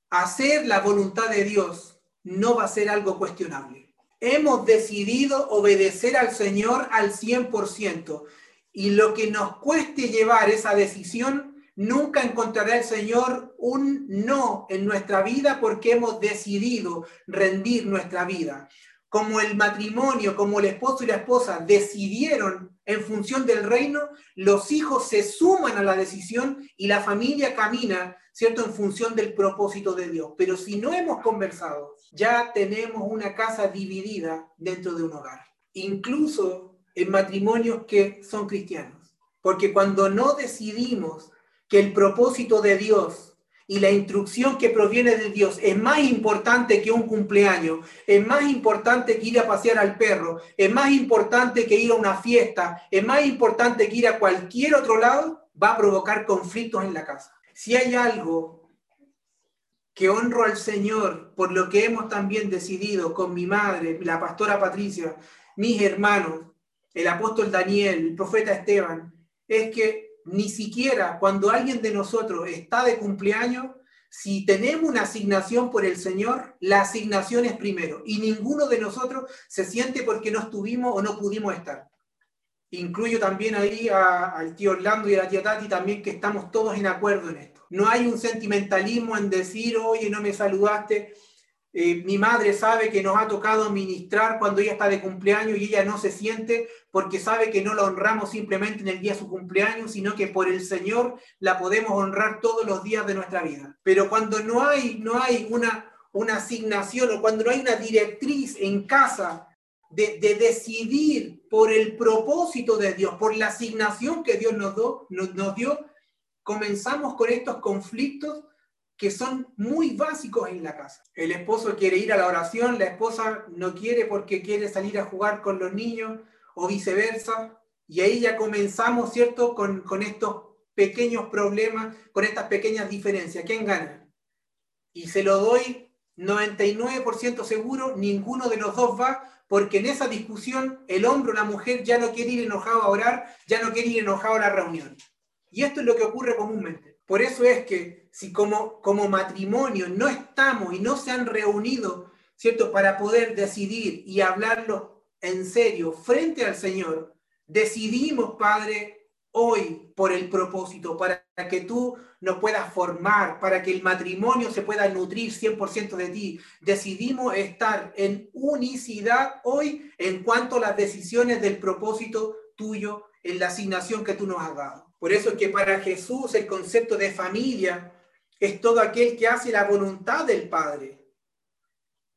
hacer la voluntad de Dios no va a ser algo cuestionable hemos decidido obedecer al Señor al 100%. Y lo que nos cueste llevar esa decisión, nunca encontrará el Señor un no en nuestra vida porque hemos decidido rendir nuestra vida. Como el matrimonio, como el esposo y la esposa decidieron en función del reino, los hijos se suman a la decisión y la familia camina ¿cierto? En función del propósito de Dios. Pero si no hemos conversado, ya tenemos una casa dividida dentro de un hogar, incluso en matrimonios que son cristianos. Porque cuando no decidimos que el propósito de Dios y la instrucción que proviene de Dios. Es más importante que un cumpleaños, es más importante que ir a pasear al perro, es más importante que ir a una fiesta, es más importante que ir a cualquier otro lado, va a provocar conflictos en la casa. Si hay algo que honro al Señor por lo que hemos también decidido con mi madre, la pastora Patricia, mis hermanos, el apóstol Daniel, el profeta Esteban, es que ni siquiera cuando alguien de nosotros está de cumpleaños, si tenemos una asignación por el Señor, la asignación es primero y ninguno de nosotros se siente porque no estuvimos o no pudimos estar. Incluyo también ahí al tío Orlando y a la tía Tati también que estamos todos en acuerdo en esto. No hay un sentimentalismo en decir, oye, no me saludaste. Eh, mi madre sabe que nos ha tocado ministrar cuando ella está de cumpleaños y ella no se siente porque sabe que no la honramos simplemente en el día de su cumpleaños, sino que por el Señor la podemos honrar todos los días de nuestra vida. Pero cuando no hay, no hay una, una asignación o cuando no hay una directriz en casa de, decidir por el propósito de Dios, por la asignación que Dios nos, nos dio, comenzamos con estos conflictos que son muy básicos en la casa. El esposo quiere ir a la oración, la esposa no quiere porque quiere salir a jugar con los niños o viceversa. Y ahí ya comenzamos, ¿cierto?, con, con estos pequeños problemas, con estas pequeñas diferencias. ¿Quién gana? Y se lo doy 99% seguro, ninguno de los dos va porque en esa discusión el hombre o la mujer ya no quiere ir enojado a orar, ya no quiere ir enojado a la reunión. Y esto es lo que ocurre comúnmente. Por eso es que si como, matrimonio no estamos y no se han reunido, ¿cierto?, para poder decidir y hablarlo en serio frente al Señor, decidimos, Padre, hoy por el propósito, para que tú nos puedas formar, para que el matrimonio se pueda nutrir 100% de ti. Decidimos estar en unicidad hoy en cuanto a las decisiones del propósito tuyo en la asignación que tú nos has dado. Por eso es que para Jesús el concepto de familia es todo aquel que hace la voluntad del Padre.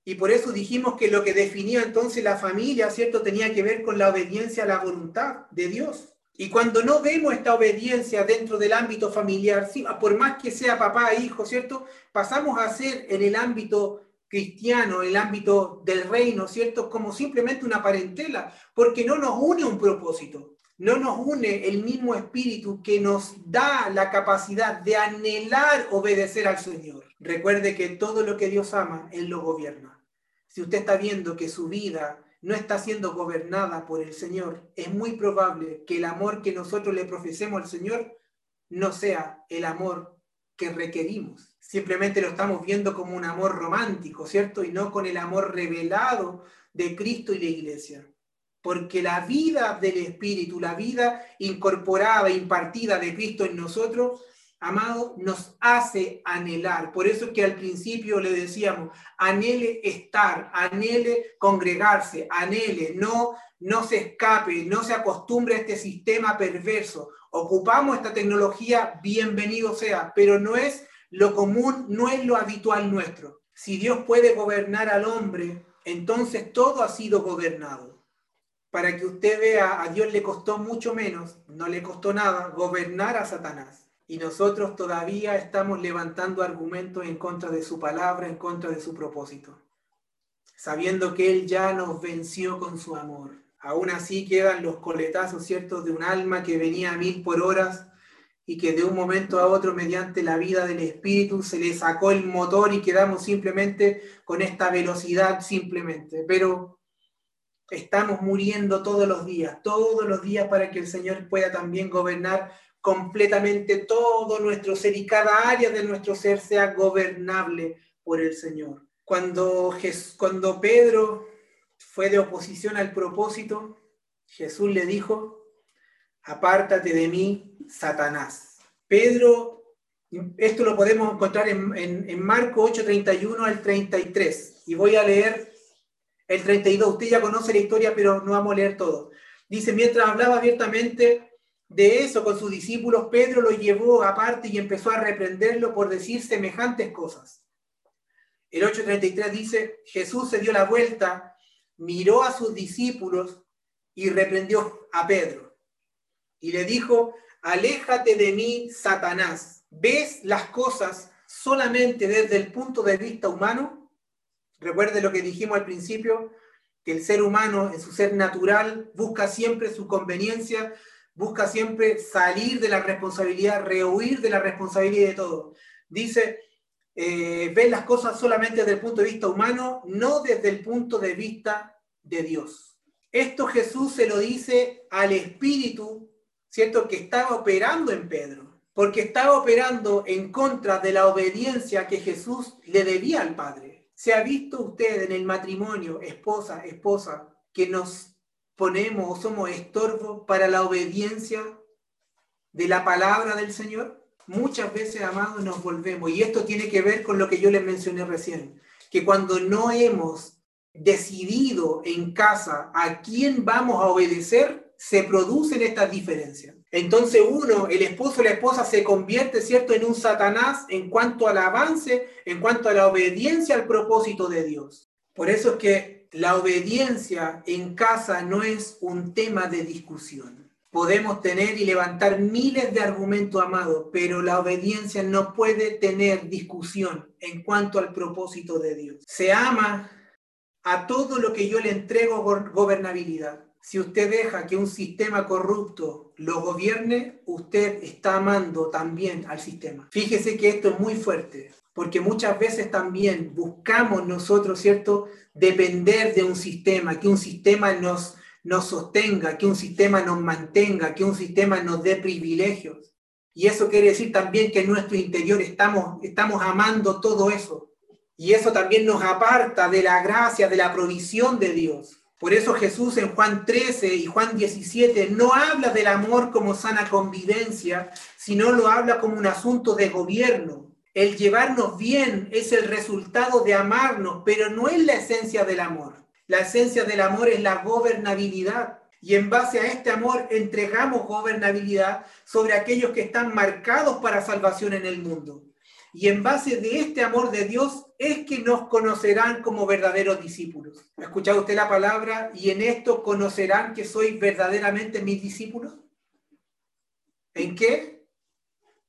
Y por eso dijimos que lo que definía entonces la familia, ¿cierto? Tenía que ver con la obediencia a la voluntad de Dios. Y cuando no vemos esta obediencia dentro del ámbito familiar, por más que sea papá e hijo, ¿cierto? Pasamos a ser en el ámbito cristiano, el ámbito del reino, ¿cierto? Como simplemente una parentela, porque no nos une un propósito, no nos une el mismo espíritu que nos da la capacidad de anhelar obedecer al Señor. Recuerde que todo lo que Dios ama, Él lo gobierna si usted está viendo que su vida no está siendo gobernada por el Señor, es muy probable que el amor que nosotros le profesemos al Señor no sea el amor que requerimos. Simplemente lo estamos viendo como un amor romántico, ¿cierto? Y no con el amor revelado de Cristo y la iglesia. Porque la vida del Espíritu, la vida incorporada, impartida de Cristo en nosotros, amado, nos hace anhelar. Por eso es que al principio le decíamos, anhele estar, anhele congregarse, anhele, no, no se escape, no se acostumbre a este sistema perverso. Ocupamos esta tecnología, bienvenido sea, pero no es lo común, no es lo habitual nuestro. Si Dios puede gobernar al hombre, entonces todo ha sido gobernado. Para que usted vea, a Dios le costó mucho menos, no le costó nada, gobernar a Satanás y nosotros todavía estamos levantando argumentos en contra de su palabra, en contra de su propósito, sabiendo que Él ya nos venció con su amor. Aún así quedan los coletazos, ¿cierto?, de un alma que venía a mil por horas y que de un momento a otro, mediante la vida del Espíritu, se le sacó el motor y quedamos simplemente con esta velocidad, simplemente. Pero estamos muriendo todos los días, todos los días para que el Señor pueda también gobernar completamente todo nuestro ser y cada área de nuestro ser sea gobernable por el Señor. Cuando, cuando Pedro fue de oposición al propósito, Jesús le dijo, apártate de mí, Satanás. Pedro, esto lo podemos encontrar en, en, en Marco 8, 31 al 33, y voy a leer el 32. Usted ya conoce la historia, pero no vamos a leer todo. Dice, mientras hablaba abiertamente de eso con sus discípulos, Pedro lo llevó aparte y empezó a reprenderlo por decir semejantes cosas. El 8.33 dice, Jesús se dio la vuelta, miró a sus discípulos y reprendió a Pedro. Y le dijo, aléjate de mí, Satanás. ¿Ves las cosas solamente desde el punto de vista humano? Recuerde lo que dijimos al principio, que el ser humano en su ser natural busca siempre su conveniencia, busca siempre salir de la responsabilidad, rehuir de la responsabilidad de todo. Dice, eh, ven las cosas solamente desde el punto de vista humano, no desde el punto de vista de Dios. Esto Jesús se lo dice al Espíritu, ¿cierto? Que estaba operando en Pedro, porque estaba operando en contra de la obediencia que Jesús le debía al Padre. ¿Se ha visto usted en el matrimonio, esposa, esposa, que nos ponemos o somos estorbo para la obediencia de la palabra del Señor? Muchas veces, amados, nos volvemos. Y esto tiene que ver con lo que yo les mencioné recién, que cuando no hemos decidido en casa a quién vamos a obedecer, se producen estas diferencias. Entonces uno, el esposo o la esposa se convierte, ¿cierto?, en un Satanás en cuanto al avance, en cuanto a la obediencia al propósito de Dios. Por eso es que la obediencia en casa no es un tema de discusión. Podemos tener y levantar miles de argumentos, amados, pero la obediencia no puede tener discusión en cuanto al propósito de Dios. Se ama a todo lo que yo le entrego gobernabilidad. Si usted deja que un sistema corrupto lo gobierne, usted está amando también al sistema. Fíjese que esto es muy fuerte porque muchas veces también buscamos nosotros, ¿cierto?, depender de un sistema, que un sistema nos, nos sostenga, que un sistema nos mantenga, que un sistema nos dé privilegios. Y eso quiere decir también que en nuestro interior estamos, estamos amando todo eso. Y eso también nos aparta de la gracia, de la provisión de Dios. Por eso Jesús en Juan 13 y Juan 17 no habla del amor como sana convivencia, sino lo habla como un asunto de gobierno, el llevarnos bien es el resultado de amarnos, pero no es la esencia del amor. La esencia del amor es la gobernabilidad. Y en base a este amor entregamos gobernabilidad sobre aquellos que están marcados para salvación en el mundo. Y en base de este amor de Dios es que nos conocerán como verdaderos discípulos. ¿Ha escuchado usted la palabra? Y en esto conocerán que soy verdaderamente mis discípulos. ¿En qué?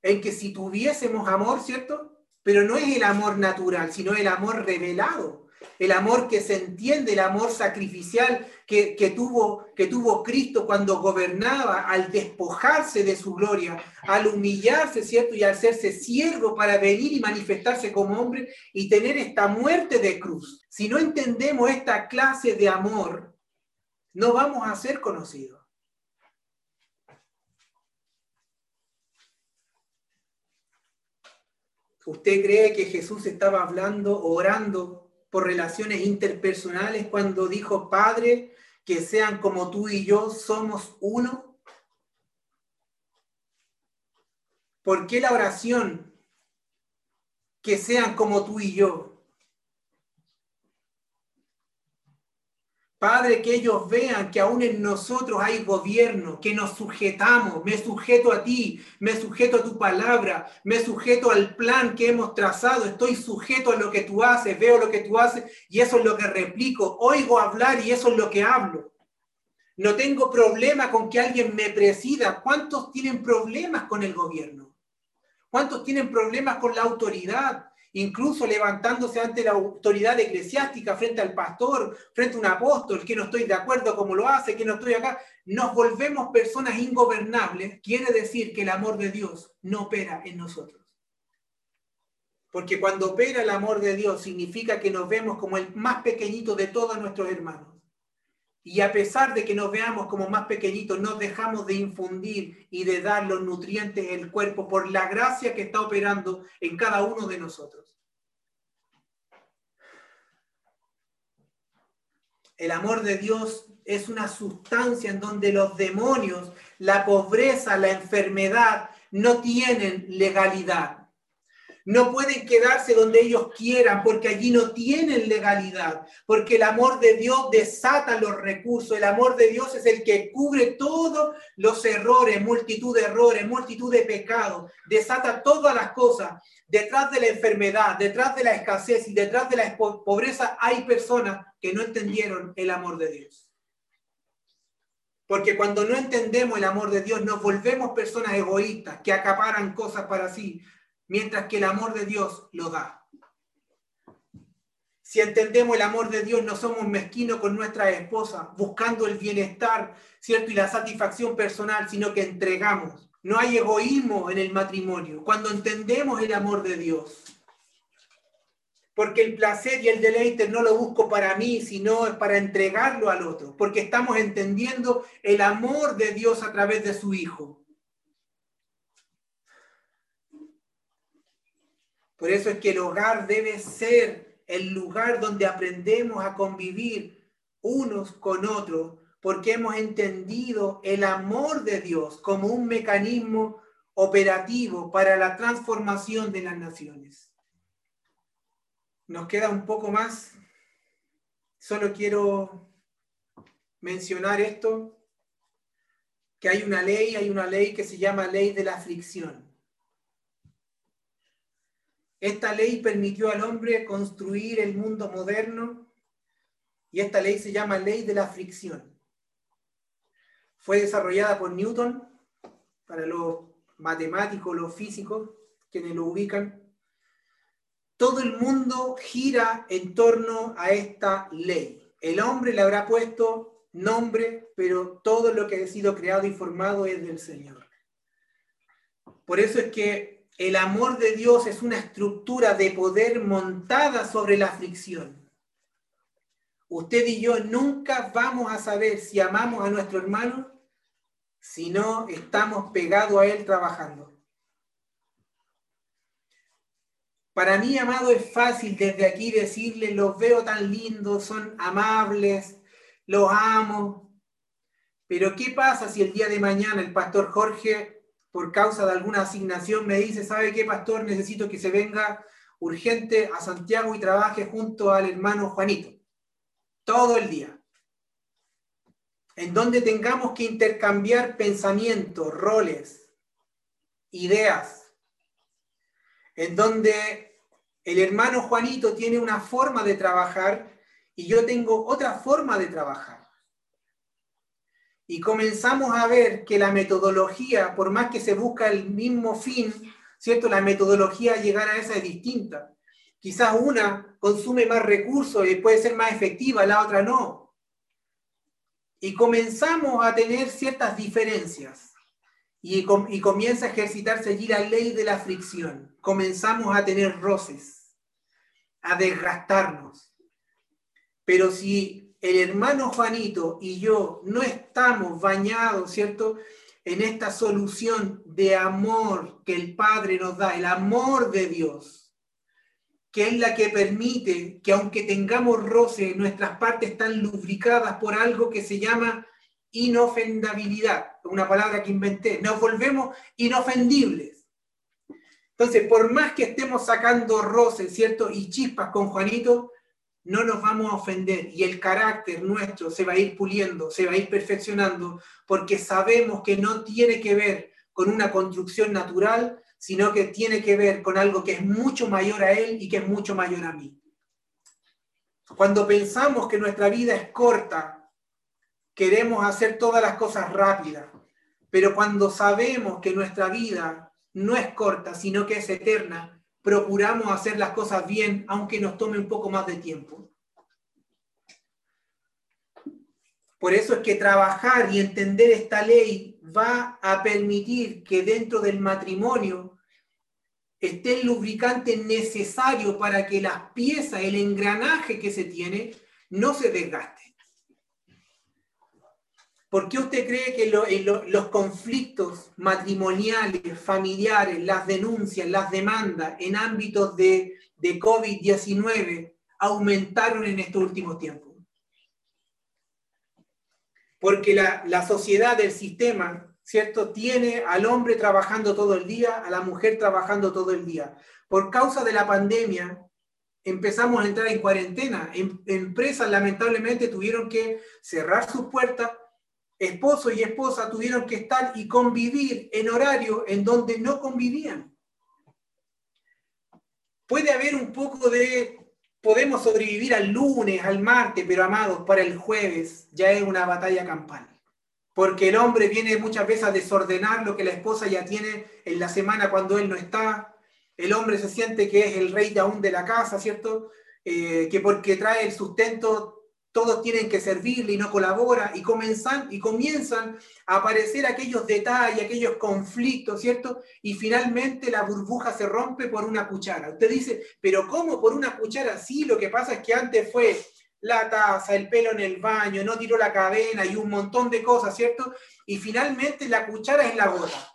En que si tuviésemos amor, ¿cierto? Pero no es el amor natural, sino el amor revelado el amor que se entiende, el amor sacrificial que, tuvo, que tuvo Cristo cuando gobernaba, al despojarse de su gloria, al humillarse, ¿cierto? Y al hacerse siervo para venir y manifestarse como hombre y tener esta muerte de cruz. Si no entendemos esta clase de amor, no vamos a ser conocidos. ¿Usted cree que Jesús estaba hablando, orando por relaciones interpersonales cuando dijo, Padre, que sean como tú y yo somos uno? ¿Por qué la oración? Que sean como tú y yo. Padre, que ellos vean que aún en nosotros hay gobierno, que nos sujetamos, me sujeto a ti, me sujeto a tu palabra, me sujeto al plan que hemos trazado, estoy sujeto a lo que tú haces, veo lo que tú haces y eso es lo que replico, oigo hablar y eso es lo que hablo. No tengo problema con que alguien me presida. ¿Cuántos tienen problemas con el gobierno? ¿Cuántos tienen problemas con la autoridad? Incluso levantándose ante la autoridad eclesiástica, frente al pastor, frente a un apóstol, que no estoy de acuerdo como lo hace, que no estoy acá, nos volvemos personas ingobernables, quiere decir que el amor de Dios no opera en nosotros. Porque cuando opera el amor de Dios significa que nos vemos como el más pequeñito de todos nuestros hermanos. Y a pesar de que nos veamos como más pequeñitos, no dejamos de infundir y de dar los nutrientes al cuerpo por la gracia que está operando en cada uno de nosotros. El amor de Dios es una sustancia en donde los demonios, la pobreza, la enfermedad no tienen legalidad. No pueden quedarse donde ellos quieran porque allí no tienen legalidad, porque el amor de Dios desata los recursos, el amor de Dios es el que cubre todos los errores, multitud de errores, multitud de pecados, desata todas las cosas. Detrás de la enfermedad, detrás de la escasez y detrás de la pobreza hay personas que no entendieron el amor de Dios. Porque cuando no entendemos el amor de Dios, nos volvemos personas egoístas que acaparan cosas para sí, mientras que el amor de Dios lo da. Si entendemos el amor de Dios, no somos mezquinos con nuestra esposa, buscando el bienestar, ¿cierto? Y la satisfacción personal, sino que entregamos. No hay egoísmo en el matrimonio. Cuando entendemos el amor de Dios, porque el placer y el deleite no lo busco para mí, sino es para entregarlo al otro, porque estamos entendiendo el amor de Dios a través de su Hijo. Por eso es que el hogar debe ser el lugar donde aprendemos a convivir unos con otros, porque hemos entendido el amor de Dios como un mecanismo operativo para la transformación de las naciones. Nos queda un poco más. Solo quiero mencionar esto, que hay una ley, hay una ley que se llama ley de la aflicción. Esta ley permitió al hombre construir el mundo moderno y esta ley se llama ley de la fricción. Fue desarrollada por Newton para los matemáticos, los físicos, quienes lo ubican. Todo el mundo gira en torno a esta ley. El hombre le habrá puesto nombre, pero todo lo que ha sido creado y formado es del Señor. Por eso es que el amor de Dios es una estructura de poder montada sobre la aflicción. Usted y yo nunca vamos a saber si amamos a nuestro hermano si no estamos pegados a él trabajando. Para mí, amado, es fácil desde aquí decirle, los veo tan lindos, son amables, los amo. Pero ¿qué pasa si el día de mañana el pastor Jorge por causa de alguna asignación me dice, ¿sabe qué, pastor? Necesito que se venga urgente a Santiago y trabaje junto al hermano Juanito, todo el día. En donde tengamos que intercambiar pensamientos, roles, ideas. en donde el hermano Juanito tiene una forma de trabajar y yo tengo otra forma de trabajar. Y comenzamos a ver que la metodología, por más que se busca el mismo fin, ¿cierto? La metodología a llegar a esa es distinta. Quizás una consume más recursos y puede ser más efectiva, la otra no. Y comenzamos a tener ciertas diferencias. Y, y comienza a ejercitarse allí la ley de la fricción. Comenzamos a tener roces, a desgastarnos. Pero si el hermano Juanito y yo no estamos bañados, ¿cierto? En esta solución de amor que el Padre nos da, el amor de Dios que es la que permite que aunque tengamos roce, nuestras partes están lubricadas por algo que se llama inofendabilidad, una palabra que inventé, nos volvemos inofendibles. Entonces, por más que estemos sacando roces, ¿cierto? Y chispas con Juanito, no nos vamos a ofender y el carácter nuestro se va a ir puliendo, se va a ir perfeccionando, porque sabemos que no tiene que ver con una construcción natural, sino que tiene que ver con algo que es mucho mayor a Él y que es mucho mayor a mí. Cuando pensamos que nuestra vida es corta, queremos hacer todas las cosas rápidas, pero cuando sabemos que nuestra vida no es corta, sino que es eterna, procuramos hacer las cosas bien, aunque nos tome un poco más de tiempo. Por eso es que trabajar y entender esta ley va a permitir que dentro del matrimonio esté el lubricante necesario para que las piezas, el engranaje que se tiene, no se desgaste. ¿Por qué usted cree que los conflictos matrimoniales, familiares, las denuncias, las demandas en ámbitos de, de COVID-19 aumentaron en estos últimos tiempos? porque la, sociedad del sistema, ¿cierto? Tiene al hombre trabajando todo el día, a la mujer trabajando todo el día. Por causa de la pandemia, empezamos a entrar en cuarentena. Em, empresas lamentablemente tuvieron que cerrar sus puertas, esposo y esposa tuvieron que estar y convivir en horario en donde no convivían. Puede haber un poco de podemos sobrevivir al lunes, al martes, pero amados, para el jueves ya es una batalla campal. Porque el hombre viene muchas veces a desordenar lo que la esposa ya tiene en la semana cuando él no está. El hombre se siente que es el rey de aún de la casa, ¿cierto? Eh, que porque trae el sustento todos tienen que servirle y no colabora, y comienzan, y comienzan a aparecer aquellos detalles, aquellos conflictos, ¿cierto? Y finalmente la burbuja se rompe por una cuchara. Usted dice, pero ¿cómo por una cuchara? Sí, lo que pasa es que antes fue la taza, el pelo en el baño, no tiró la cadena y un montón de cosas, ¿cierto? Y finalmente la cuchara es la gota.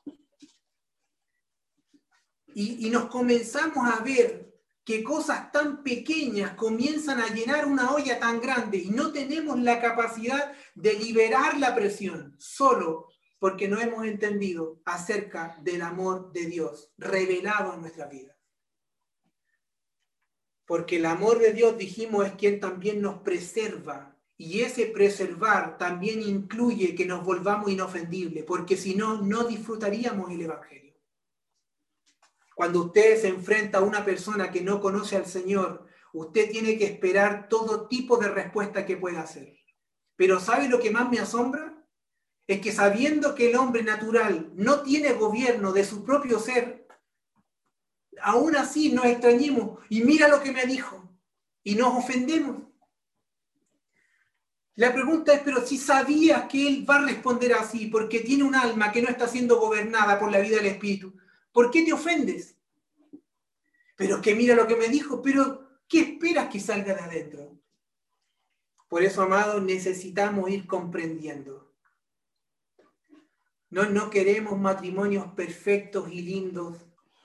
Y nos comenzamos a ver que cosas tan pequeñas comienzan a llenar una olla tan grande y no tenemos la capacidad de liberar la presión solo porque no hemos entendido acerca del amor de Dios revelado en nuestra vida. Porque el amor de Dios, dijimos, es quien también nos preserva. Y ese preservar también incluye que nos volvamos inofendibles, porque si no, no disfrutaríamos el Evangelio. Cuando usted se enfrenta a una persona que no conoce al Señor, usted tiene que esperar todo tipo de respuesta que pueda hacer. Pero ¿sabe lo que más me asombra? Es que sabiendo que el hombre natural no tiene gobierno de su propio ser, aún así nos extrañemos y mira lo que me dijo y nos ofendemos. La pregunta es, pero si sabías que él va a responder así porque tiene un alma que no está siendo gobernada por la vida del Espíritu, ¿Por qué te ofendes? Pero que mira lo que me dijo, pero ¿qué esperas que salga de adentro? Por eso, amados, necesitamos ir comprendiendo. No, no queremos matrimonios perfectos y lindos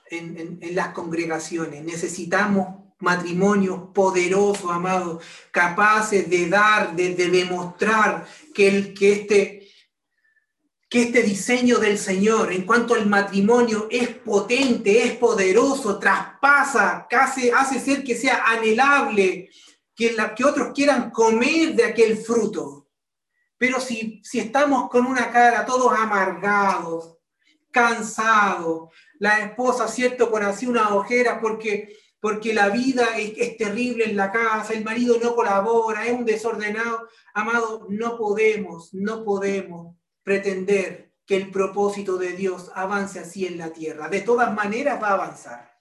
en, las congregaciones. Necesitamos matrimonios poderosos, amados, capaces de dar, de, demostrar que, el, que este que este diseño del Señor en cuanto al matrimonio es potente, es poderoso, traspasa, casi hace ser que sea anhelable, que, la, que otros quieran comer de aquel fruto. Pero si, si estamos con una cara todos amargados, cansados, la esposa, ¿cierto? Con así una ojera porque, porque la vida es, es terrible en la casa, el marido no colabora, es un desordenado. Amado, no podemos, no podemos pretender que el propósito de Dios avance así en la tierra. De todas maneras va a avanzar,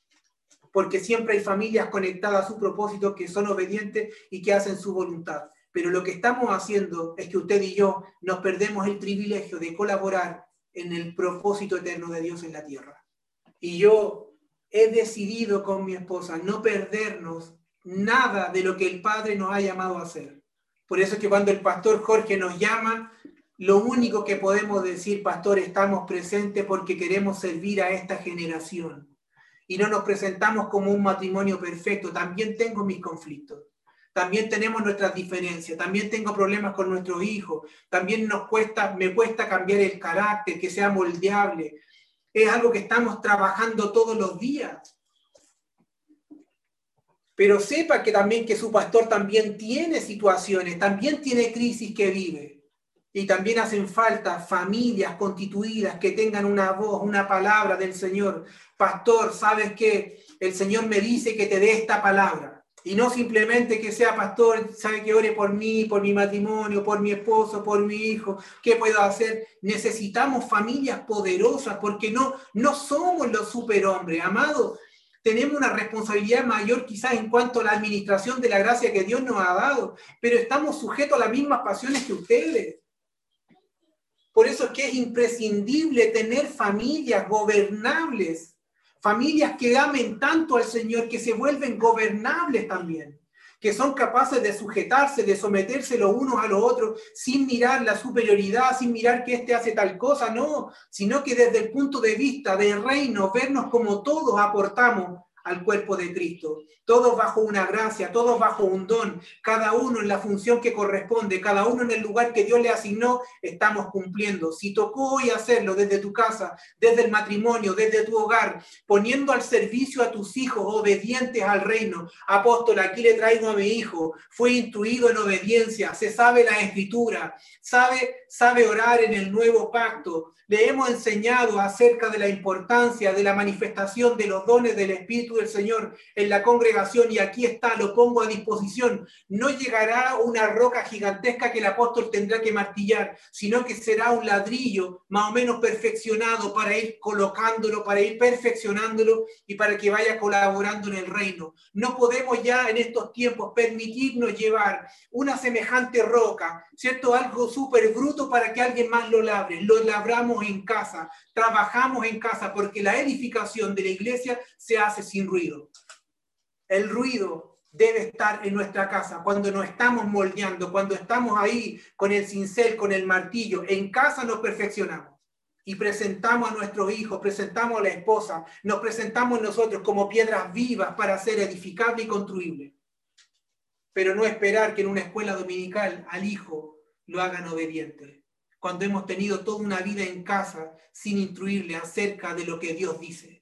porque siempre hay familias conectadas a su propósito que son obedientes y que hacen su voluntad. Pero lo que estamos haciendo es que usted y yo nos perdemos el privilegio de colaborar en el propósito eterno de Dios en la tierra. Y yo he decidido con mi esposa no perdernos nada de lo que el Padre nos ha llamado a hacer. Por eso es que cuando el pastor Jorge nos llama, lo único que podemos decir, pastor, estamos presentes porque queremos servir a esta generación. Y no nos presentamos como un matrimonio perfecto. También tengo mis conflictos. También tenemos nuestras diferencias. También tengo problemas con nuestros hijos. También nos cuesta, me cuesta cambiar el carácter, que sea moldeable. Es algo que estamos trabajando todos los días. Pero sepa que también que su pastor también tiene situaciones, también tiene crisis que vive. Y también hacen falta familias constituidas que tengan una voz, una palabra del Señor. Pastor, ¿sabes qué? El Señor me dice que te dé esta palabra. Y no simplemente que sea pastor, sabe que ore por mí, por mi matrimonio, por mi esposo, por mi hijo, ¿qué puedo hacer? Necesitamos familias poderosas porque no, no somos los superhombres, amados. Tenemos una responsabilidad mayor quizás en cuanto a la administración de la gracia que Dios nos ha dado, pero estamos sujetos a las mismas pasiones que ustedes. Por eso es que es imprescindible tener familias gobernables Familias que amen tanto al Señor que se vuelven gobernables también, que son capaces de sujetarse, de someterse los unos a los otros sin mirar la superioridad, sin mirar que éste hace tal cosa, no, sino que desde el punto de vista del reino, vernos como todos aportamos al cuerpo de Cristo. Todos bajo una gracia, todos bajo un don, cada uno en la función que corresponde, cada uno en el lugar que Dios le asignó, estamos cumpliendo. Si tocó hoy hacerlo desde tu casa, desde el matrimonio, desde tu hogar, poniendo al servicio a tus hijos obedientes al reino. Apóstol, aquí le traigo a mi hijo, fue instruido en obediencia, se sabe la escritura, sabe, sabe orar en el nuevo pacto. Le hemos enseñado acerca de la importancia de la manifestación de los dones del Espíritu del Señor en la congregación y aquí está, lo pongo a disposición. No llegará una roca gigantesca que el apóstol tendrá que martillar, sino que será un ladrillo más o menos perfeccionado para ir colocándolo, para ir perfeccionándolo y para que vaya colaborando en el reino. No podemos ya en estos tiempos permitirnos llevar una semejante roca, ¿cierto? Algo súper bruto para que alguien más lo labre. Lo labramos en casa, trabajamos en casa, porque la edificación de la iglesia se hace sin ruido. El ruido debe estar en nuestra casa, cuando nos estamos moldeando, cuando estamos ahí con el cincel, con el martillo, en casa nos perfeccionamos y presentamos a nuestros hijos, presentamos a la esposa, nos presentamos nosotros como piedras vivas para ser edificable y construible. Pero no esperar que en una escuela dominical al hijo lo hagan obediente, cuando hemos tenido toda una vida en casa sin instruirle acerca de lo que Dios dice.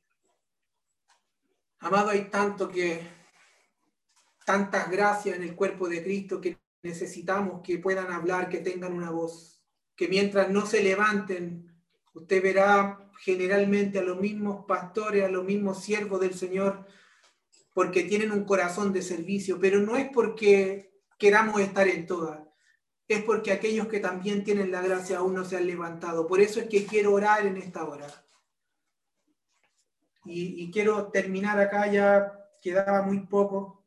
Amado, hay tanto que, tantas gracias en el cuerpo de Cristo que necesitamos que puedan hablar, que tengan una voz, que mientras no se levanten, usted verá generalmente a los mismos pastores, a los mismos siervos del Señor, porque tienen un corazón de servicio, pero no es porque queramos estar en todas, es porque aquellos que también tienen la gracia aún no se han levantado. Por eso es que quiero orar en esta hora y, quiero terminar acá, ya quedaba muy poco,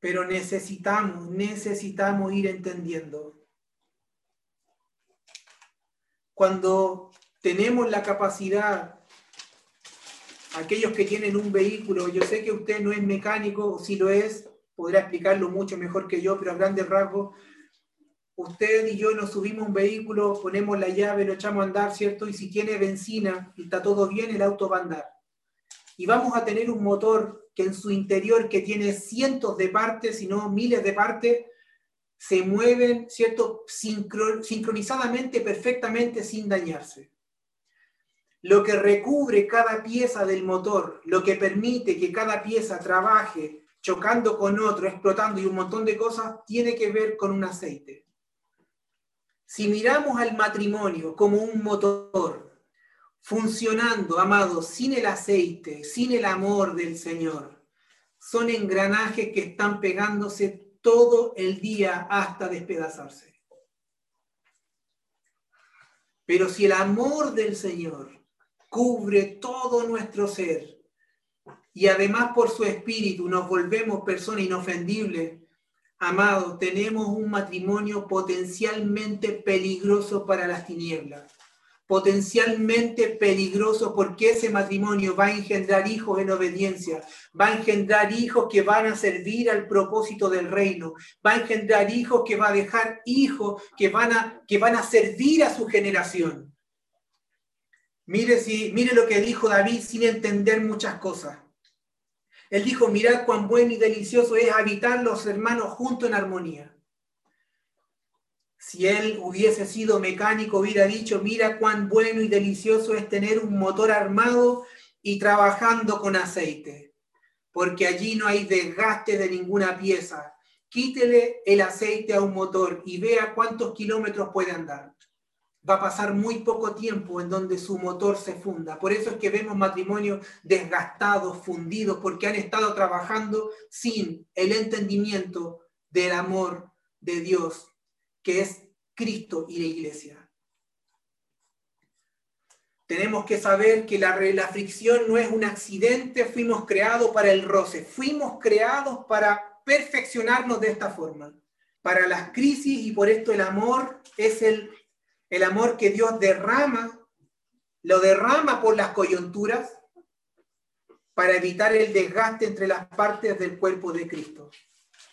pero necesitamos, necesitamos ir entendiendo. Cuando tenemos la capacidad, aquellos que tienen un vehículo, yo sé que usted no es mecánico, o si lo es, podrá explicarlo mucho mejor que yo, pero a grandes rasgos, usted y yo nos subimos un vehículo, ponemos la llave, lo echamos a andar, ¿cierto? Y si tiene benzina y está todo bien, el auto va a andar. Y vamos a tener un motor que en su interior, que tiene cientos de partes, si no miles de partes, se mueven, ¿cierto? sincronizadamente, perfectamente, sin dañarse. Lo que recubre cada pieza del motor, lo que permite que cada pieza trabaje chocando con otro, explotando y un montón de cosas, tiene que ver con un aceite. Si miramos al matrimonio como un motor, funcionando, amados, sin el aceite, sin el amor del Señor, son engranajes que están pegándose todo el día hasta despedazarse. Pero si el amor del Señor cubre todo nuestro ser y además por su espíritu nos volvemos personas inofendibles, amados, tenemos un matrimonio potencialmente peligroso para las tinieblas potencialmente peligroso porque ese matrimonio va a engendrar hijos en obediencia, va a engendrar hijos que van a servir al propósito del reino, va a engendrar hijos que va a dejar hijos que van a, que van a servir a su generación. Mire, si, mire lo que dijo David sin entender muchas cosas. Él dijo, mirad cuán bueno y delicioso es habitar los hermanos juntos en armonía. Si él hubiese sido mecánico, hubiera dicho, mira cuán bueno y delicioso es tener un motor armado y trabajando con aceite, porque allí no hay desgaste de ninguna pieza. Quítele el aceite a un motor y vea cuántos kilómetros puede andar. Va a pasar muy poco tiempo en donde su motor se funda. Por eso es que vemos matrimonios desgastados, fundidos, porque han estado trabajando sin el entendimiento del amor de Dios que es Cristo y la iglesia. Tenemos que saber que la, la fricción no es un accidente, fuimos creados para el roce, fuimos creados para perfeccionarnos de esta forma, para las crisis y por esto el amor es el, el amor que Dios derrama, lo derrama por las coyunturas para evitar el desgaste entre las partes del cuerpo de Cristo.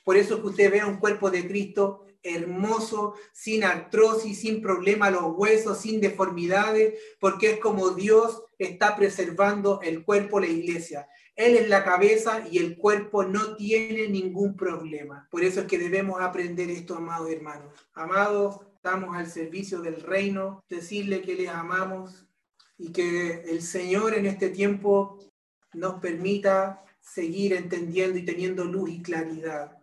Por eso que usted ve un cuerpo de Cristo hermoso, sin artrosis, sin problema a los huesos, sin deformidades, porque es como Dios está preservando el cuerpo, la iglesia. Él es la cabeza y el cuerpo no tiene ningún problema. Por eso es que debemos aprender esto, amados hermanos. Amados, estamos al servicio del reino, decirle que les amamos y que el Señor en este tiempo nos permita seguir entendiendo y teniendo luz y claridad